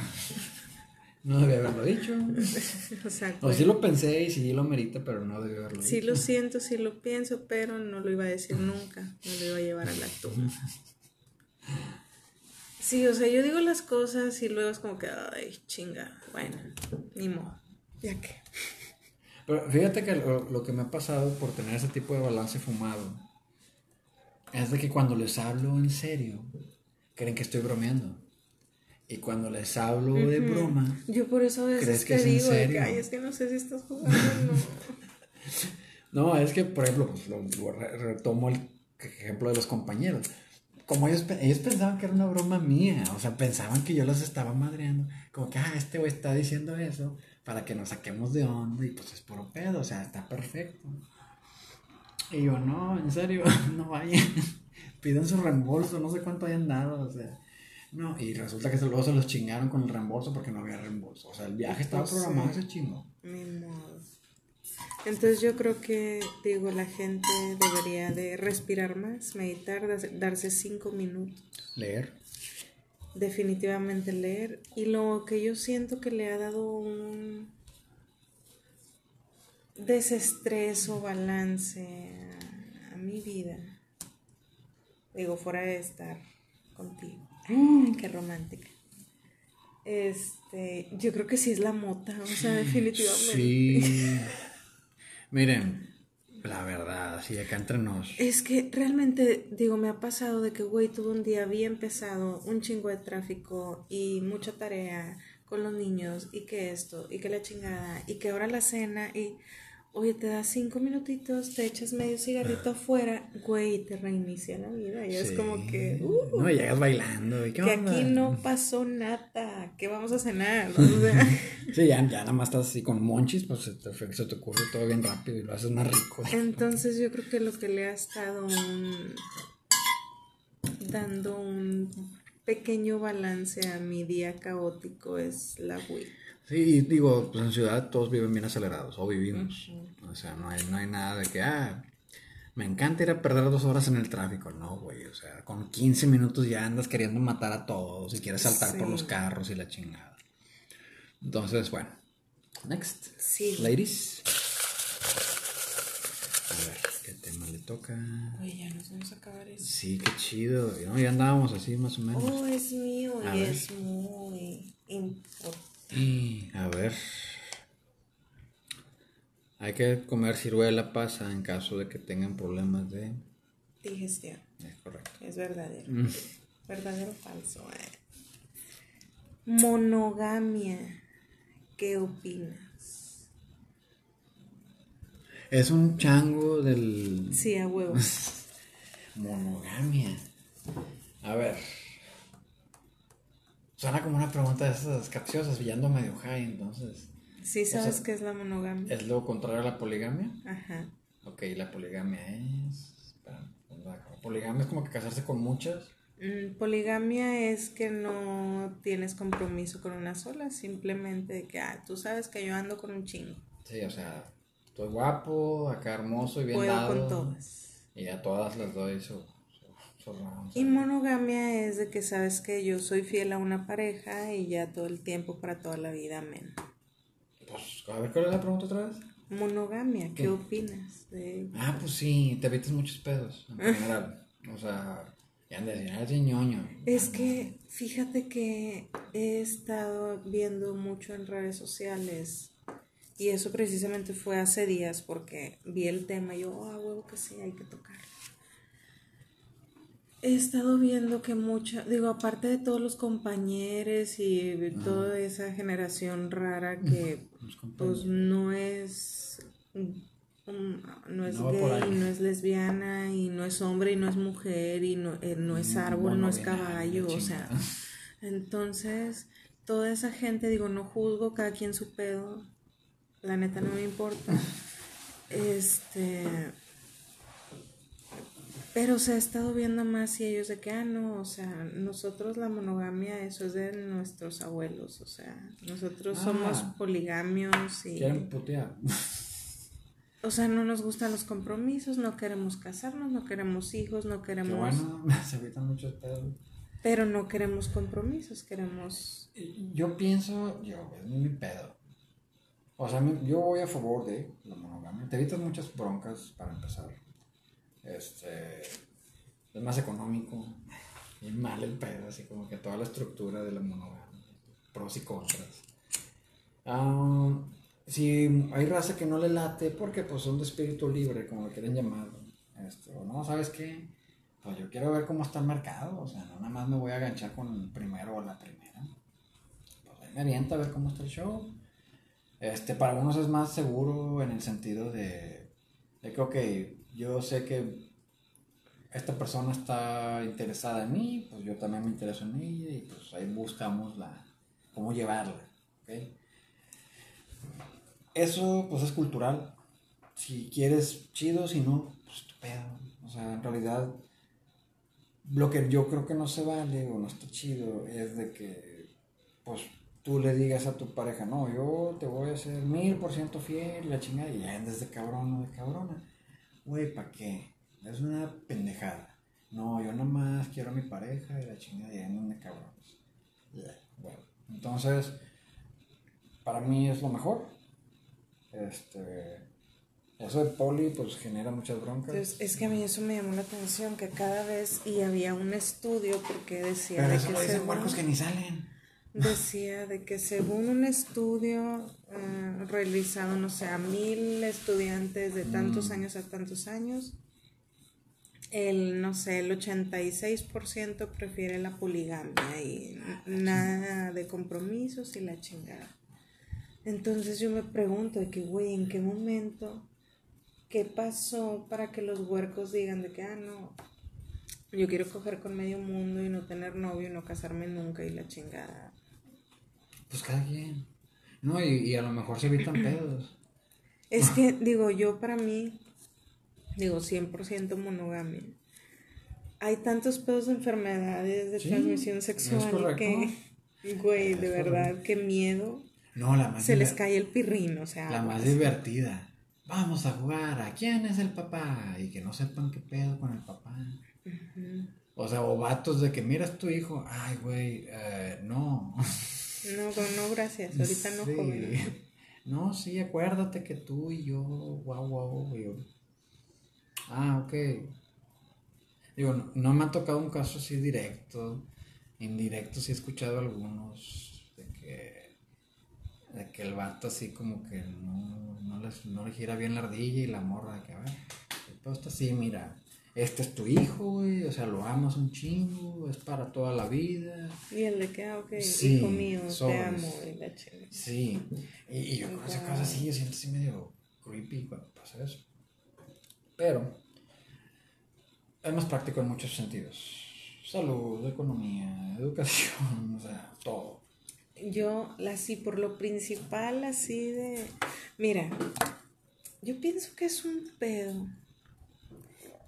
No debía haberlo dicho. O sea, O sí lo pensé y sí lo merita, pero no debía haberlo sí dicho. lo siento, sí lo pienso, pero no lo iba a decir nunca. No lo iba a llevar a la tumba. Sí, o sea, yo digo las cosas y luego es como que, ay, chinga, bueno, ni modo, ya que. Pero fíjate que lo, lo que me ha pasado por tener ese tipo de balance fumado es de que cuando les hablo en serio, creen que estoy bromeando. Y cuando les hablo de broma, Yo por eso a veces ¿Crees que te es en digo, que, serio? ay, es que no sé si estás jugando o no. No, es que, por ejemplo, pues, lo, lo re- retomo el ejemplo de los compañeros. Como ellos, ellos pensaban que era una broma mía, o sea, pensaban que yo los estaba madreando. Como que, ah, este güey está diciendo eso para que nos saquemos de onda y pues es puro pedo, o sea, está perfecto. Y yo, no, en serio, no vayan. Piden su reembolso, no sé cuánto hayan dado, o sea. No, y resulta que luego se los chingaron con el reembolso porque no había reembolso. O sea, el viaje estaba Pues sí. programado ese chingo. Ni modo. Entonces yo creo que, digo, la gente debería de respirar más, meditar, darse- cinco minutos, Leer. definitivamente leer. Y lo que yo siento que le ha dado un desestrés o balance mi vida, digo, fuera de estar contigo. Ay, qué romántica. Este, yo creo que sí es la mota, o sea, definitivamente. Sí. Miren, la verdad, así acá entre nos. Es que realmente, digo, me ha pasado de que, güey, tuve un día bien pesado, un chingo de tráfico y mucha tarea con los niños y que esto y que la chingada y que ahora la cena y, oye, te das cinco minutitos, te echas medio cigarrito afuera, güey, y te reinicia la vida. Y es como que, uh, No, llegas bailando. ¿y qué que onda? aquí no pasó nada, que vamos a cenar. O sea, Sí, ya, ya nada más estás así con monchis, pues se te, se te ocurre todo bien rápido y lo haces más rico. Entonces yo creo que lo que le ha estado un- dando un pequeño balance a mi día caótico es la weed. Sí, digo, pues en ciudad todos viven bien acelerados, o vivimos. O sea, no hay, no hay nada de que, ah, Me encanta ir a perder dos horas en el tráfico. No, güey. O sea, con 15 minutos ya andas queriendo matar a todos y quieres saltar por los carros y la chingada. Entonces, bueno. Next. Sí. Ladies. A ver, ¿qué tema le toca? Oye, ya nos vamos a acabar eso. Sí, qué chido. ¿no? Ya andábamos así más o menos. Oh, es mío A y ver. es muy importante. Y, a ver. Hay que comer ciruela pasa en caso de que tengan problemas de... Digestión. Es correcto. Es verdadero. Mm. ¿Verdadero o falso? eh? Monogamia. ¿Qué opinas? Es un chango del... Sí, a huevo. Monogamia. A ver. Suena como una pregunta de esas capciosas, y ando medio high, entonces. Sí, ¿sabes sea, qué es la monogamia? ¿Es lo contrario a la poligamia? Ajá. Ok, la poligamia es. poligamia es como que casarse con muchas. Mm, Poligamia es que no tienes compromiso con una sola, simplemente de que, ah, tú sabes que yo ando con un chingo. Sí, o sea, estoy guapo, acá hermoso y bien Puedo dado. con todas. Y a todas les doy su, Y monogamia es de que sabes que yo soy fiel a una pareja y ya todo el tiempo para toda la vida, amén. Pues, a ver, ¿cuál es la pregunta otra vez? Monogamia, ¿qué opinas de? Ah, pues sí, te evitas muchos pedos en general. O sea, ya andas ñoño. Es que fíjate que he estado viendo mucho en redes sociales y eso precisamente fue hace días porque vi el tema y yo, ah, huevo que sí, hay que tocar. He estado viendo que mucha, digo, aparte de todos los compañeros y toda esa generación rara que pues no es um, no es No gay, no es lesbiana y no es hombre y no es mujer y no, eh, no es árbol, no es Monobinario, caballo, o sea, entonces toda esa gente, digo, no juzgo cada quien su pedo, la neta no me importa, este, pero se ha estado viendo más y ellos de que, ah, no, o sea, nosotros la monogamia, eso es de nuestros abuelos, o sea, nosotros Ah. somos poligamios y... Quieren putear. O sea, no nos gustan los compromisos, no queremos casarnos, no queremos hijos, no Qué queremos... bueno, se evitan muchos pedos. Pero no queremos compromisos, queremos... Yo pienso, yo, es mi pedo. O sea, yo voy a favor de la monogamia. Te evitas muchas broncas para empezar. Este. Es más económico. Y mal el pedo, así como que toda la estructura de la monogamia. Pros y contras. Ah, si hay raza que no le late porque pues son de espíritu libre, como lo quieren llamar. Este, no, ¿sabes qué? Pues yo quiero ver cómo está el mercado. O sea, no nada más me voy a aganchar con el primero o la primera pues ahí me avienta a ver cómo está el show. Este, para unos es más seguro en el sentido de, de que, ok, yo sé que esta persona está interesada en mí, pues yo también me intereso en ella y pues ahí buscamos la, cómo llevarla, ¿ok? Eso pues es cultural. Si quieres, chido, si no, pues tu pedo. O sea, en realidad, lo que yo creo que no se vale o no está chido es de que, pues, tú le digas a tu pareja, no, yo te voy a ser mil por ciento fiel, la chingada, y ya andes de cabrón o de cabrona. Güey, ¿para qué? Es una pendejada. No, yo nomás quiero a mi pareja y la chingada, y andan de cabrones. Bueno, entonces, para mí es lo mejor. Este. Eso de poli, pues genera muchas broncas. Entonces, es que a mí eso me llamó la atención, que cada vez, y había un estudio porque decía Pero de eso que lo dicen según- que ni salen. decía de que según un estudio eh, realizado, no sé, a mil estudiantes de tantos Mm. años a tantos años, el, no sé, el 86% prefiere la poligamia y nada de compromisos y la chingada. Entonces yo me pregunto de que, güey, ¿en qué momento, qué pasó para que los huercos digan de que, ah, no, yo quiero coger con medio mundo y no tener novio y no casarme nunca y la chingada? Pues cada quien. No, y, y a lo mejor se evitan pedos. Es que, digo, yo para mí, digo, 100% monogamia. Hay tantos pedos de enfermedades de Sí, transmisión sexual que, güey, de verdad, correcto. qué miedo. No, la más Se les cae el pirrín, o sea. La más divertida. vamos a jugar a quién es el papá y que no sepan qué pedo con el papá. O sea, o vatos de que miras tu hijo, ay, güey, eh, no. No, no, gracias, ahorita no, sí. No, sí, acuérdate que tú y yo, guau, guau, yo. Ah, ok. Digo, no, me ha tocado un caso así directo. Indirecto sí he escuchado algunos de que, de que el vato así como que no, no, les, no le gira bien la ardilla y la morra, que a ver, todo está así, mira, este es tu hijo, güey, o sea, lo amas un chingo, es para toda la vida. Y el de que, ah, ok, hijo mío, te amo, y la Sí, y, yo con esa cosa así, yo siento así medio creepy cuando pasa eso. Pero, es más práctico en muchos sentidos. Salud, economía, educación, o sea, todo. Yo, así, por lo principal, así de... Mira, yo pienso que es un pedo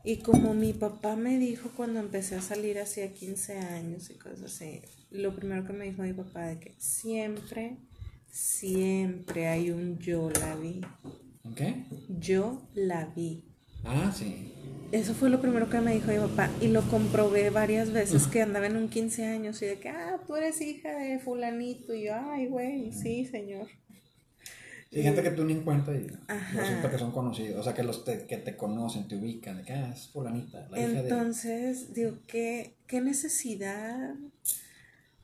y como mi papá me dijo cuando empecé a salir hacía 15 años y cosas así, lo primero que me dijo mi papá de que siempre, siempre hay un yo la vi. ¿Qué? Yo la vi. Ah, sí. Eso fue lo primero que me dijo mi papá y lo comprobé varias veces que andaba en un 15 años y de que, ah, tú eres hija de fulanito y yo, ay, güey, sí, señor. Sí, gente que tú ni en cuenta y resulta que son conocidos, o sea, que los que te conocen, te ubican, de que ah, es fulanita, la Entonces, digo, ¿qué, qué necesidad,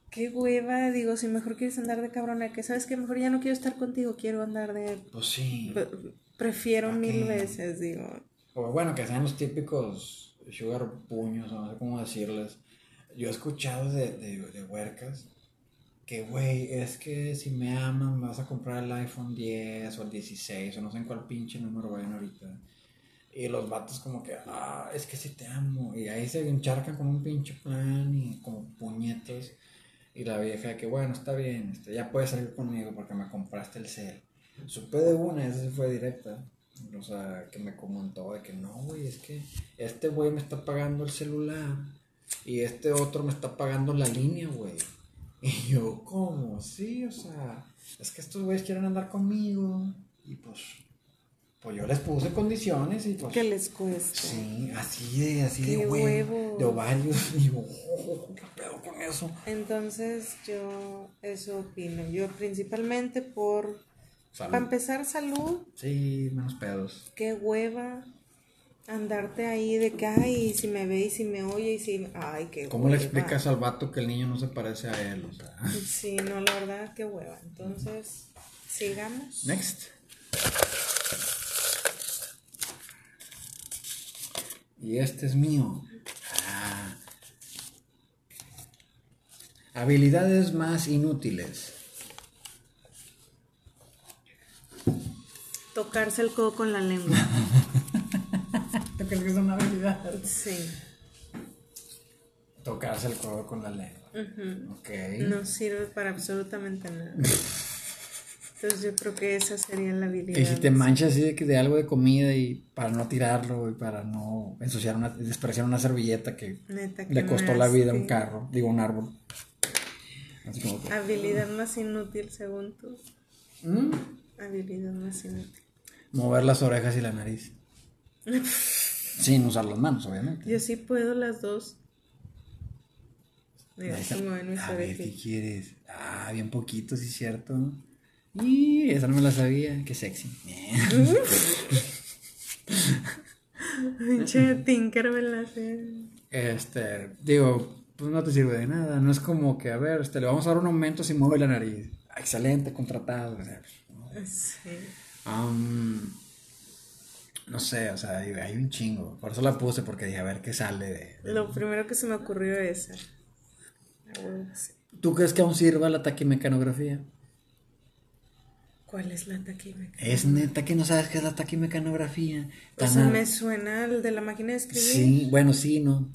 qué hueva, digo, si mejor quieres andar de cabrona, que sabes que mejor ya no quiero estar contigo, quiero andar de... Pues sí. Prefiero mil veces, digo. O bueno, que sean los típicos sugar puños, no sé cómo decirles. Yo he escuchado de, de, de huercas que, güey, es que si me aman vas a comprar el iPhone 10 o el 16 o no sé en cuál pinche número vayan ahorita. Y los vatos como que, ah, es que si te amo. Y ahí se encharcan con un pinche plan y como puñetos. Y la vieja que, bueno, está bien, este, ya puedes salir conmigo porque me compraste el cel. Supe de una, esa sí fue directa. O sea, que me comentó de que no, güey, es que este güey me está pagando el celular y este otro me está pagando la línea, güey. Y yo, ¿cómo? Sí, o sea, es que estos güeyes quieren andar conmigo. Y pues, pues yo les puse condiciones y pues. ¿Qué les cuesta? Sí, así de, así de huevo, de ovarios. Y yo, oh, ¿qué pedo con eso? Entonces, yo eso opino. Yo principalmente por. Para empezar, salud. Sí, menos pedos. Qué hueva andarte ahí de que, ay, si me ve y si me oye y si, ay, qué ¿Cómo le explicas al vato que el niño no se parece a él? O sea. Sí, no, la verdad, qué hueva. Entonces, sigamos. Next. Y este es mío. Ah. Habilidades más inútiles. Tocarse el codo con la lengua. que es una habilidad? Sí. Tocarse el codo con la lengua. No sirve para absolutamente nada. Entonces yo creo que esa sería la habilidad. Y si te manchas así de, de algo de comida y para no tirarlo y para no ensuciar una, despreciar una servilleta que, le costó la vida a un carro, digo un árbol. Habilidad más inútil según tú. ¿Mm? Habilidad más inútil. Mover las orejas y la nariz. Sin usar las manos, obviamente. Yo sí puedo las dos. Mira, a ver, ¿qué quieres? Ah, bien poquito, sí cierto. Y esa no me la sabía. Qué sexy. Pinche Tinkerbell Este, digo, pues no te sirve de nada. No es como que, a ver, este, le vamos a dar un aumento si mueve la nariz. Excelente, contratado. Sí. Um, no sé, o sea, hay un chingo. Por eso la puse, porque dije, a ver qué sale de. Lo primero que se me ocurrió es esa. ¿Tú crees que aún sirva la taquimecanografía? ¿Cuál es la taquimecanografía? Es neta que no sabes qué es la taquimecanografía. O sea, me suena el de la máquina de escribir. Sí, bueno, sí, ¿no?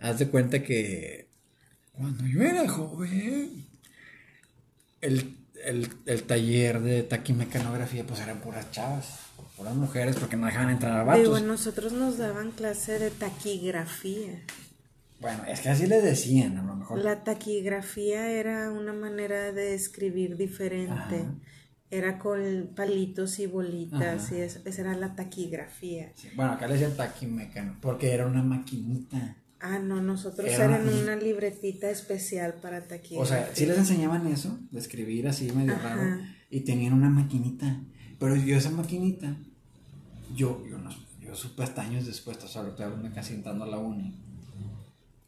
Haz de cuenta que cuando yo era joven, el, el, el taller de taquimecanografía, pues eran puras chavas puras mujeres porque no dejaban entrar a vatos. Digo, nosotros nos daban clase de taquigrafía. Bueno, es que así le decían, a lo mejor. La taquigrafía era una manera de escribir diferente. Era con palitos y bolitas y eso, esa era la taquigrafía. Bueno, acá le decían taquimecano, porque era una maquinita. Ah, no, nosotros eran una libretita especial para taquigrafía. O sea, sí les enseñaban eso, de escribir así medio raro, y tenían una maquinita. Pero yo esa maquinita, yo, yo, no, yo supe hasta años después, o sea, hablando casi entrando a la uni,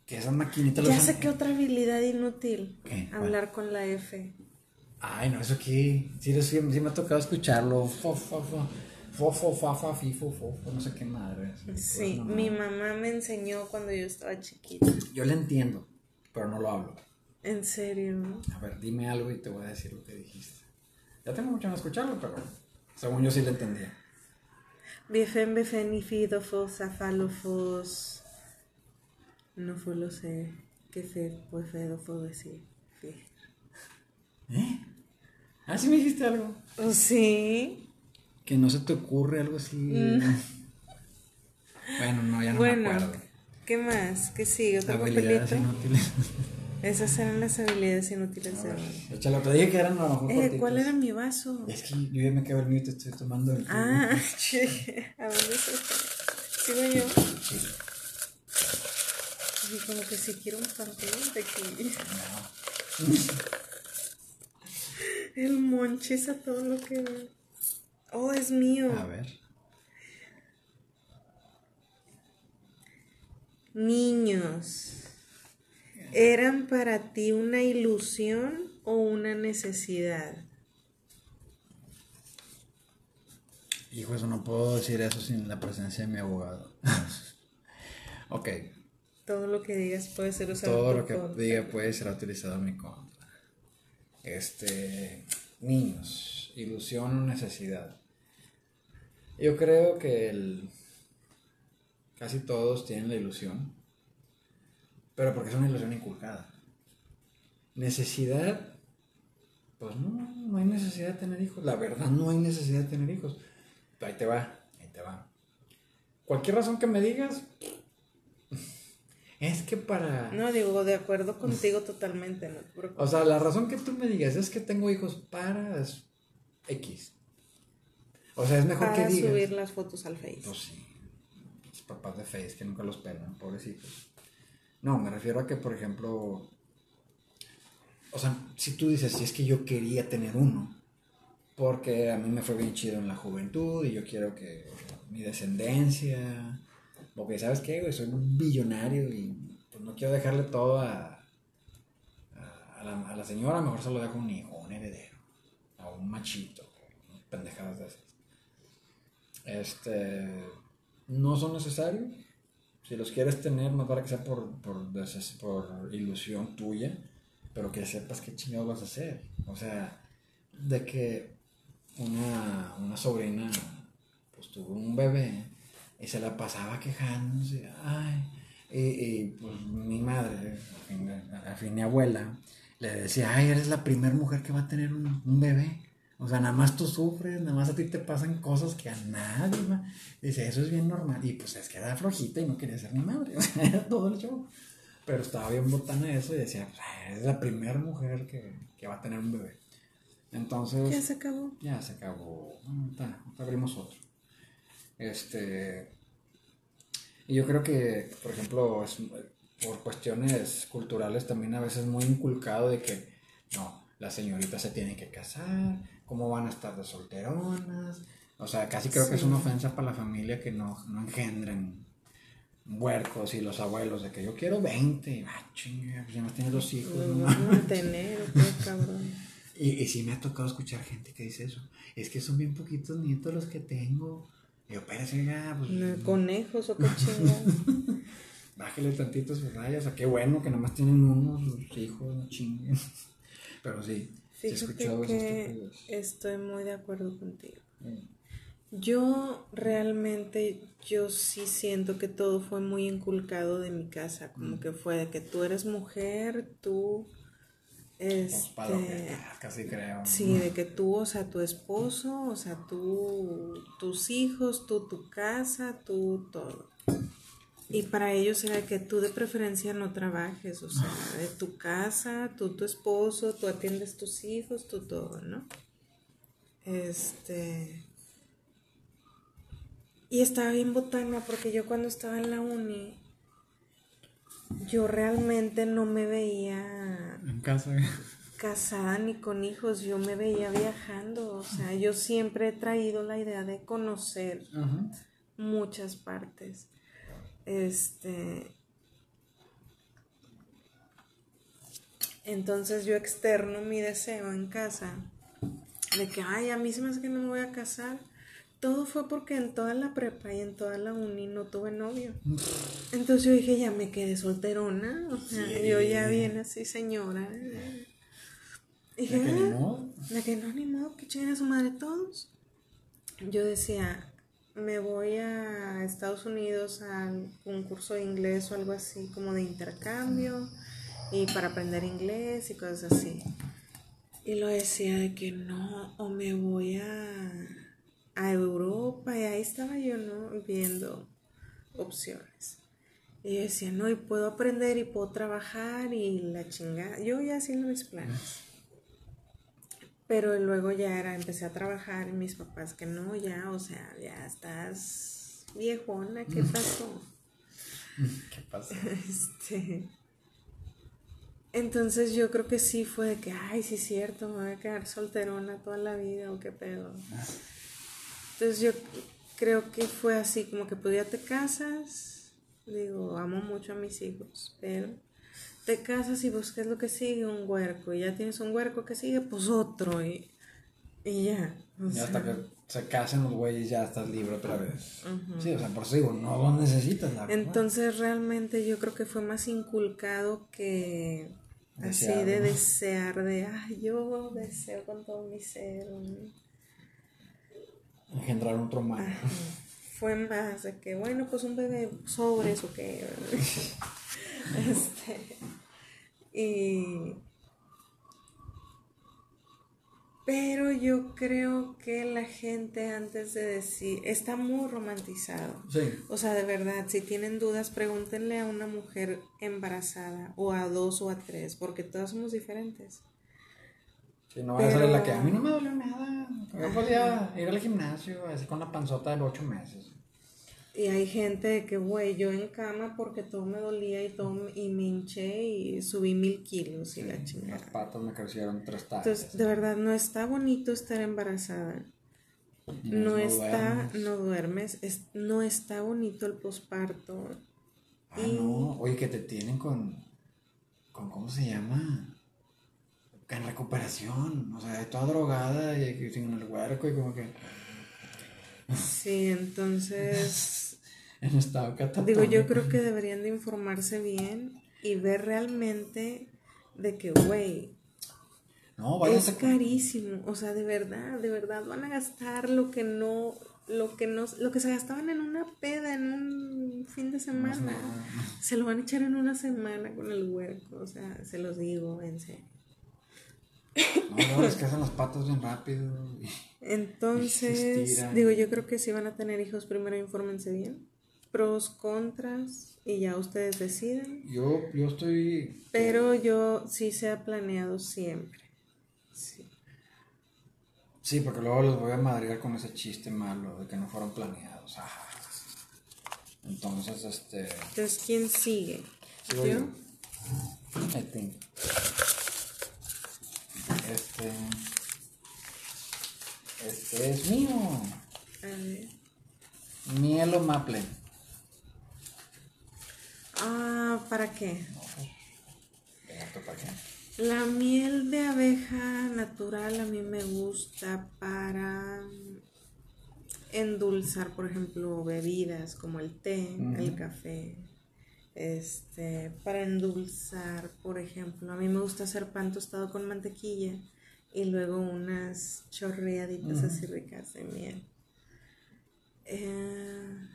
que esa maquinita... Ya sé qué otra habilidad inútil. ¿Qué? Hablar con la F. Ay, no, eso aquí, sí, sí, me ha tocado escucharlo. Fofo, fofo, fafa, fifo, fofo, no sé qué madre. Sí, mi mamá me enseñó cuando yo estaba chiquita. Yo le entiendo, pero no lo hablo. ¿En serio? A ver, dime algo y te voy a decir lo que dijiste. Ya tengo mucho en escucharlo, pero según yo sí le entendía. Bifen, bifen, ifidofos, afalofos. No fue lo sé. Que fe, pues fe, decir. ¿Eh? ¿Ah, sí me dijiste algo? Oh, sí. Que no se te ocurre algo así. Mm. Bueno, no, ya no me acuerdo. ¿Qué más? ¿Qué sigue? ¿Otro inútiles. Esas eran las habilidades inútiles de. Échalo, te dije que eran a lo mejor eh, ¿Cuál era mi vaso? Es que yo ya me quedo el mío y te estoy tomando el Ah, ¿a dónde se ¿Sigo yo? Sí. Y como que si quiero un pantalón de aquí. No. El monchis a todo lo que Oh, es mío. A ver. Niños, ¿eran para ti una ilusión o una necesidad? Hijo, eso no puedo decir eso sin la presencia de mi abogado. ok. Todo lo que digas puede ser usado. Todo lo que diga puede ser utilizado en mi contra. Este, niños, ilusión o necesidad. Yo creo que el, casi todos tienen la ilusión, pero porque es una ilusión inculcada. Necesidad, pues no, no hay necesidad de tener hijos. La verdad, no hay necesidad de tener hijos. Ahí te va, ahí te va. Cualquier razón que me digas, es que para... No, digo, de acuerdo contigo totalmente. No o sea, la razón que tú me digas es que tengo hijos para X. O sea, es mejor que digas... subir las fotos al Face. Pues sí. Los papás de Face que nunca los pelan, pobrecitos. No, me refiero a que, por ejemplo... O sea, si tú dices, si es que yo quería tener uno, porque a mí me fue bien chido en la juventud y yo quiero que mi descendencia porque, ¿sabes qué, güey? Soy un billonario y pues no quiero dejarle todo a, a, la, a la señora, mejor se lo dejo a un hijo, un heredero, a un machito, pendejadas de esas. Este, no son necesarios. Si los quieres tener, más para que sea por, por, por ilusión tuya, pero que sepas qué chingados vas a hacer. O sea, de que una, una sobrina pues tuvo un bebé y se la pasaba quejándose, ay, y, pues mi madre, al fin, mi abuela, le decía, ay, eres la primera mujer que va a tener un, bebé. O sea, nada más tú sufres, nada más a ti te pasan cosas que a nadie va. Dice, eso es bien normal. Y pues es que era flojita y no quería ser mi madre. O sea, era todo el show. Pero estaba bien botana eso y decía, es la primera mujer que, que, va a tener un bebé. Entonces. Ya se acabó. Ya se acabó. Abrimos otro. Este, y yo creo que, por ejemplo, por cuestiones culturales también a veces muy inculcado de que, no, las señoritas se tienen que casar, ¿cómo van a estar de solteronas? O sea, casi creo que es una ofensa para la familia que no, no engendren huercos y los abuelos de que yo quiero 20, ah, chinga, pues ya más tienes dos hijos. No, no, tener, cabrón. Y, y sí me ha tocado escuchar gente que dice eso. Es que son bien poquitos nietos los que tengo. Y yo, espérese ya, pues. conejos o qué chingados. Bájale tantito sus rayas. O qué bueno que nada más tienen unos hijos, no chinguen. Pero sí, Fíjate que estoy muy de acuerdo contigo. Mm. Yo realmente, yo sí siento que todo fue muy inculcado de mi casa, como mm. que fue de que tú eres mujer, tú este, casi creo. Sí, de que tú, o sea, tu esposo, o sea, tú, tus hijos, tú, tu casa, tú, todo. Y para ellos era que tú de preferencia no trabajes, o sea, de tu casa, tú, tu esposo, tú atiendes tus hijos, tú todo, ¿no? Este. Y estaba bien botana porque yo cuando estaba en la uni, yo realmente no me veía En casa. casada ni con hijos, yo me veía viajando, o sea, yo siempre he traído la idea de conocer Ajá. muchas partes. Este. Entonces yo externo mi deseo en casa de que, ay, a mí se me hace que no me voy a casar. Todo fue porque en toda la prepa y en toda la uni no tuve novio. Entonces yo dije, ya me quedé solterona. O sea, Sí. yo ya viene así, señora. Y De que ni "Ah". modo. De que no, ni modo, que chinguen a su madre todos. Yo decía, me voy a Estados Unidos a un curso de inglés o algo así, como de intercambio, y para aprender inglés y cosas así. Y lo decía de que no, o me voy a, a Europa, y ahí estaba yo, ¿no? Viendo opciones. Y decía, no, y puedo aprender y puedo trabajar y la chingada. Yo ya haciendo mis planes. Pero luego ya era, empecé a trabajar y mis papás que no, ya, o sea, ya estás viejona, ¿qué pasó? ¿Qué pasa? Este, entonces yo creo que sí fue de que, ay, sí es cierto, me voy a quedar solterona toda la vida o qué pedo. Entonces yo creo que fue así, como que pues ya te casas, digo, amo mucho a mis hijos, pero te casas y buscas lo que sigue, un huerco, y ya tienes un huerco que sigue, pues otro, y, y ya. o hasta que se casen los güeyes ya estás libre otra vez. Sí, o sea, por eso digo, no lo necesitas, la verdad. Entonces realmente yo creo que fue más inculcado que así de ¿no? desear, de, ay, yo deseo con todo mi ser. un-". Engendrar otro mal. Ajá. Fue más de que, bueno, pues un bebé sobres o qué. este, y... Pero yo creo que la gente antes de decir, está muy romantizado. Sí. O sea, de verdad, si tienen dudas, pregúntenle a una mujer embarazada, o a dos o a tres, porque todas somos diferentes. Sí, no va a salir la que a mí no me dolió nada. Yo podía ir al gimnasio así con la panzota de ocho meses. Y hay gente de que, güey, yo en cama porque todo me dolía y todo me- y me hinché y subí mil kilos y la Las chingada. patas me crecieron tres tallas. Entonces, de verdad, no está bonito estar embarazada. No está, duermes. no duermes, es- no está bonito el posparto. Ah, no. Oye, que te tienen con. con ¿Cómo se llama? En recuperación. O sea, toda drogada y y sin el huerco y como que. Sí, entonces, En estado catatónico. digo, yo creo que deberían de informarse bien y ver realmente de que, güey, No, es váyanse. carísimo, o sea, de verdad, de verdad van a gastar lo que no, lo que no, lo que se gastaban en una peda, en un fin de semana, se lo van a echar en una semana con el huerco, o sea, se los digo, en serio. No, no, les crecen las patas bien rápido. y- Entonces, digo, yo creo que si van a tener hijos, primero infórmense bien, pros, contras, y ya ustedes deciden. Yo, yo estoy. Pero yo sí se ha planeado siempre. Sí. Sí, porque luego les voy a madrear con ese chiste malo de que no fueron planeados. Ajá. Entonces, este. Entonces, ¿quién sigue? Sigo ¿Yo? yo. I think. Este. Este es mío. A ver. Miel o maple. Ah, ¿para qué? Esto para qué. La miel de abeja natural a mí me gusta para endulzar, por ejemplo, bebidas como el té, el café. Este, para endulzar, por ejemplo, a mí me gusta hacer pan tostado con mantequilla y luego unas chorreaditas así ricas de miel. Eh,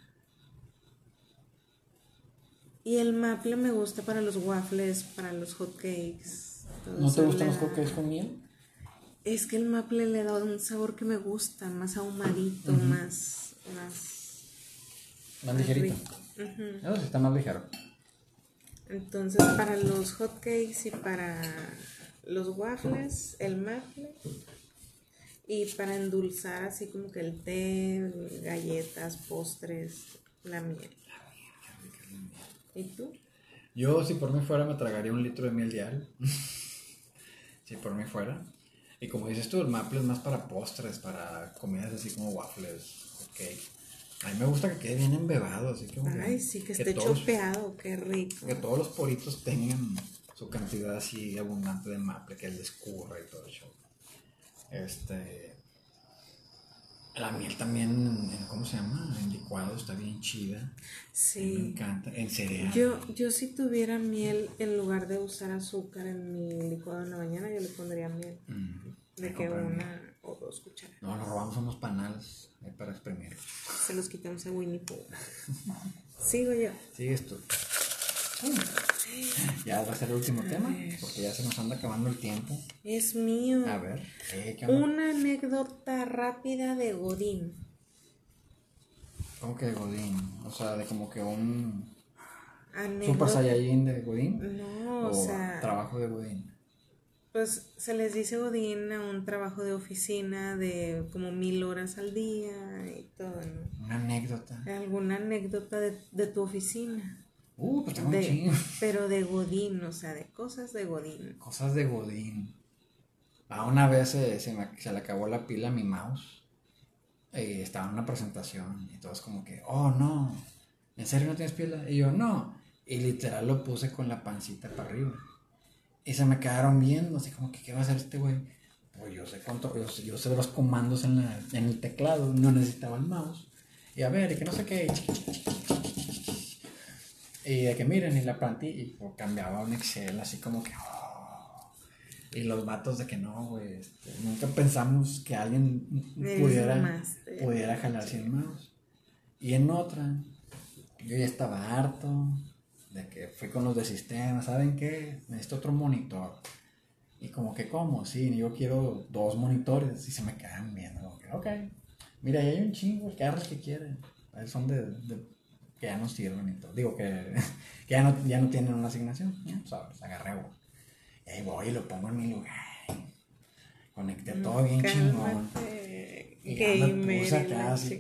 y el maple me gusta para los waffles, para los hotcakes. ¿No te gustan le los cookies con miel? Es que el maple le da un sabor que me gusta, más ahumadito, más, más Más ligerito. Eso sí está más ligero. Entonces, para los hotcakes y para los waffles, el maple. Y para endulzar así como que el té, galletas, postres, la miel. La miel, qué rica es la miel. ¿Y tú? Yo, si por mí fuera, me tragaría un litro de miel diario. si por mí fuera. Y como dices tú, el maple es más para postres, para comidas así como waffles o cake. A mí me gusta que quede bien embebado, así que- Ay, sí, que esté todos- chopeado, qué rico. Que todos los poritos tengan su cantidad así abundante de maple, que él escurra y todo eso. Este. La miel también, en- ¿cómo se llama? En licuado está bien chida. Me Sí. encanta. En cereal. Yo, yo si tuviera miel, en lugar de usar azúcar en mi licuado en la mañana, yo le pondría miel. Mm, De me que una o dos cucharadas. No, nos robamos unos panales ahí para exprimir. Se los quitamos a Winnie Pooh. Sigo yo. Sigues tú. Ya va a ser el último tema, porque ya se nos anda acabando el tiempo. Es mío. A ver, eh. Una anécdota rápida de Godín. ¿Cómo que de Godín? O sea, de como que un Anécdota. Saiyajin de Godín. No, o, o sea, trabajo de Godín. pues se les dice Godín a un trabajo de oficina de como mil horas al día y todo, ¿no? Una anécdota. ¿Alguna anécdota de, de tu oficina? Uh, pues tengo un De- chingo. pero de Godín, o sea, de cosas de Godín. Cosas de Godín. Ah, una vez se, se, me- se le acabó la pila a mi mouse. Y estaba en una presentación. Y todos como que, oh no, ¿en serio no tienes pila? Y yo, no. Y literal lo puse con la pancita para arriba. Y se me quedaron viendo, así como que, ¿qué va a hacer este güey? Pues yo sé cuánto, yo, yo sé los comandos en, la, en el teclado, no necesitaba el mouse. Y a ver, y que no sé qué. Y de que miren, y la plantilla, y pues, cambiaba un Excel, así como que. oh. Y los vatos de que no, güey. este, nunca pensamos que alguien pudiera, pudiera jalar sin mouse. Y en otra, yo ya estaba harto de que fui con los de sistema, ¿saben qué? Necesito otro monitor. Y como que, ¿cómo? Sí, yo quiero dos monitores. Y se me quedan viendo. como que, ok. Mira, ahí hay un chingo, el que quieren. Son de, de- que ya no sirven y todo. Digo que, que ya, no, ya no tienen una asignación. Ya, sabes, agarré uno. Y ahí voy y lo pongo en mi lugar. Conecté todo bien chingón. Y ya me gamer puse acá así,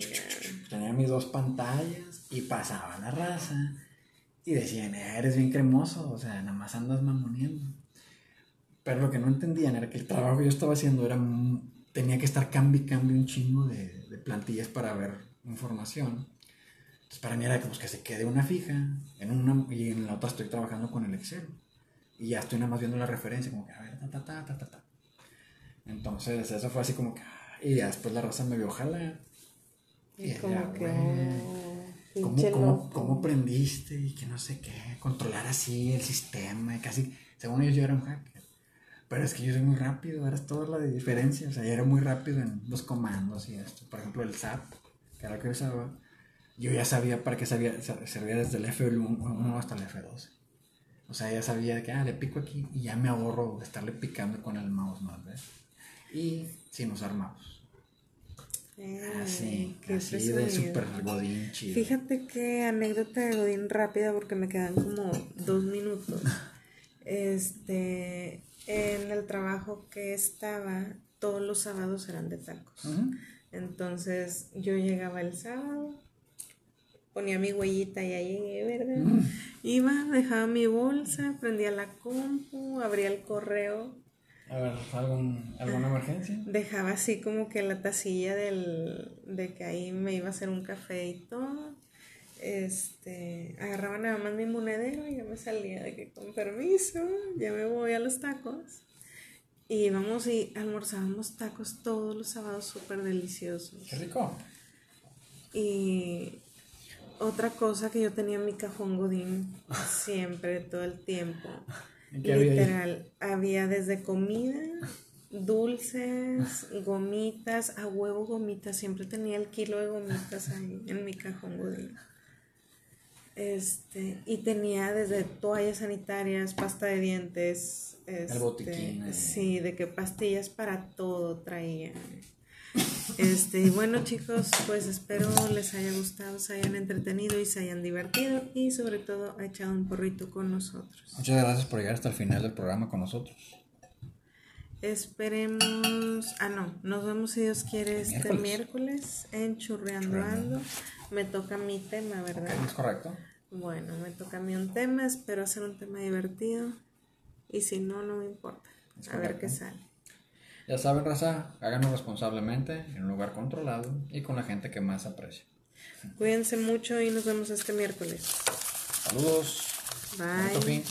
tenía mis dos pantallas y pasaba la raza y decían, "Eh, eres bien cremoso, o sea, nada más andas mamoneando. Pero lo que no entendían era que el trabajo que yo estaba haciendo era, tenía que estar cambio y cambio un chingo de, de plantillas para ver información. Entonces para mí era como que se quede una fija en una, y en la otra estoy trabajando con el Excel. Y ya estoy nada más viendo la referencia, como que, a ver, ta, ta, ta, ta, ta, ta. Entonces eso fue así como que, y ya después la raza me vio jalar. Y Ya, que, oh, ¿Cómo, cómo, cómo aprendiste? Y que no sé qué, controlar así el sistema, y casi, según ellos yo era un hacker. Pero es que yo soy muy rápido, era toda la diferencia, o sea, yo era muy rápido en los comandos y esto. Por ejemplo, el SAP, que era lo que usaba, yo ya sabía para qué sa- servía desde el F1 hasta el F12. O sea, ya sabía que, ah, le pico aquí y ya me ahorro de estarle picando con el mouse más veces. Y sin usar mouse. Eh, Así, qué así de super godín chido. Fíjate que anécdota de Godín rápida porque me quedan como dos minutos. Este, en el trabajo que estaba, todos los sábados eran de tacos. Entonces yo llegaba el sábado, ponía mi huellita, ya llegué, ¿verdad? Mm. Iba, dejaba mi bolsa, prendía la compu, abría el correo, A ver, ¿algún, ¿alguna emergencia? dejaba así como que la tacilla del, de que ahí me iba a hacer un café y todo. Este, agarraba nada más mi monedero y ya me salía de que con permiso, ya me voy a los tacos. Y íbamos y almorzábamos tacos todos los sábados súper deliciosos. Qué rico. Y otra cosa que yo tenía en mi cajón Godín siempre, todo el tiempo. ¿Y qué había? Literal, había desde comida, dulces, gomitas, a huevo gomitas. Siempre tenía el kilo de gomitas ahí en mi cajón Godín. Este, y tenía desde toallas sanitarias, pasta de dientes. Este, botiquín ahí. Sí, de que pastillas para todo traía. Este, y bueno chicos, pues espero les haya gustado, se hayan entretenido y se hayan divertido y sobre todo echado un porrito con nosotros. Muchas gracias por llegar hasta el final del programa con nosotros. Esperemos. Ah, no. Nos vemos si Dios quiere este Miércoles. miércoles en Churreando. Ando. Me toca mi tema, ¿verdad? ¿Es correcto? Bueno, me toca a mí un tema. Espero hacer un tema divertido. Y si no, no me importa. A ver qué sale. Ya saben, raza, háganlo responsablemente, en un lugar controlado y con la gente que más aprecia. Cuídense mucho y nos vemos este miércoles. Saludos. Bye.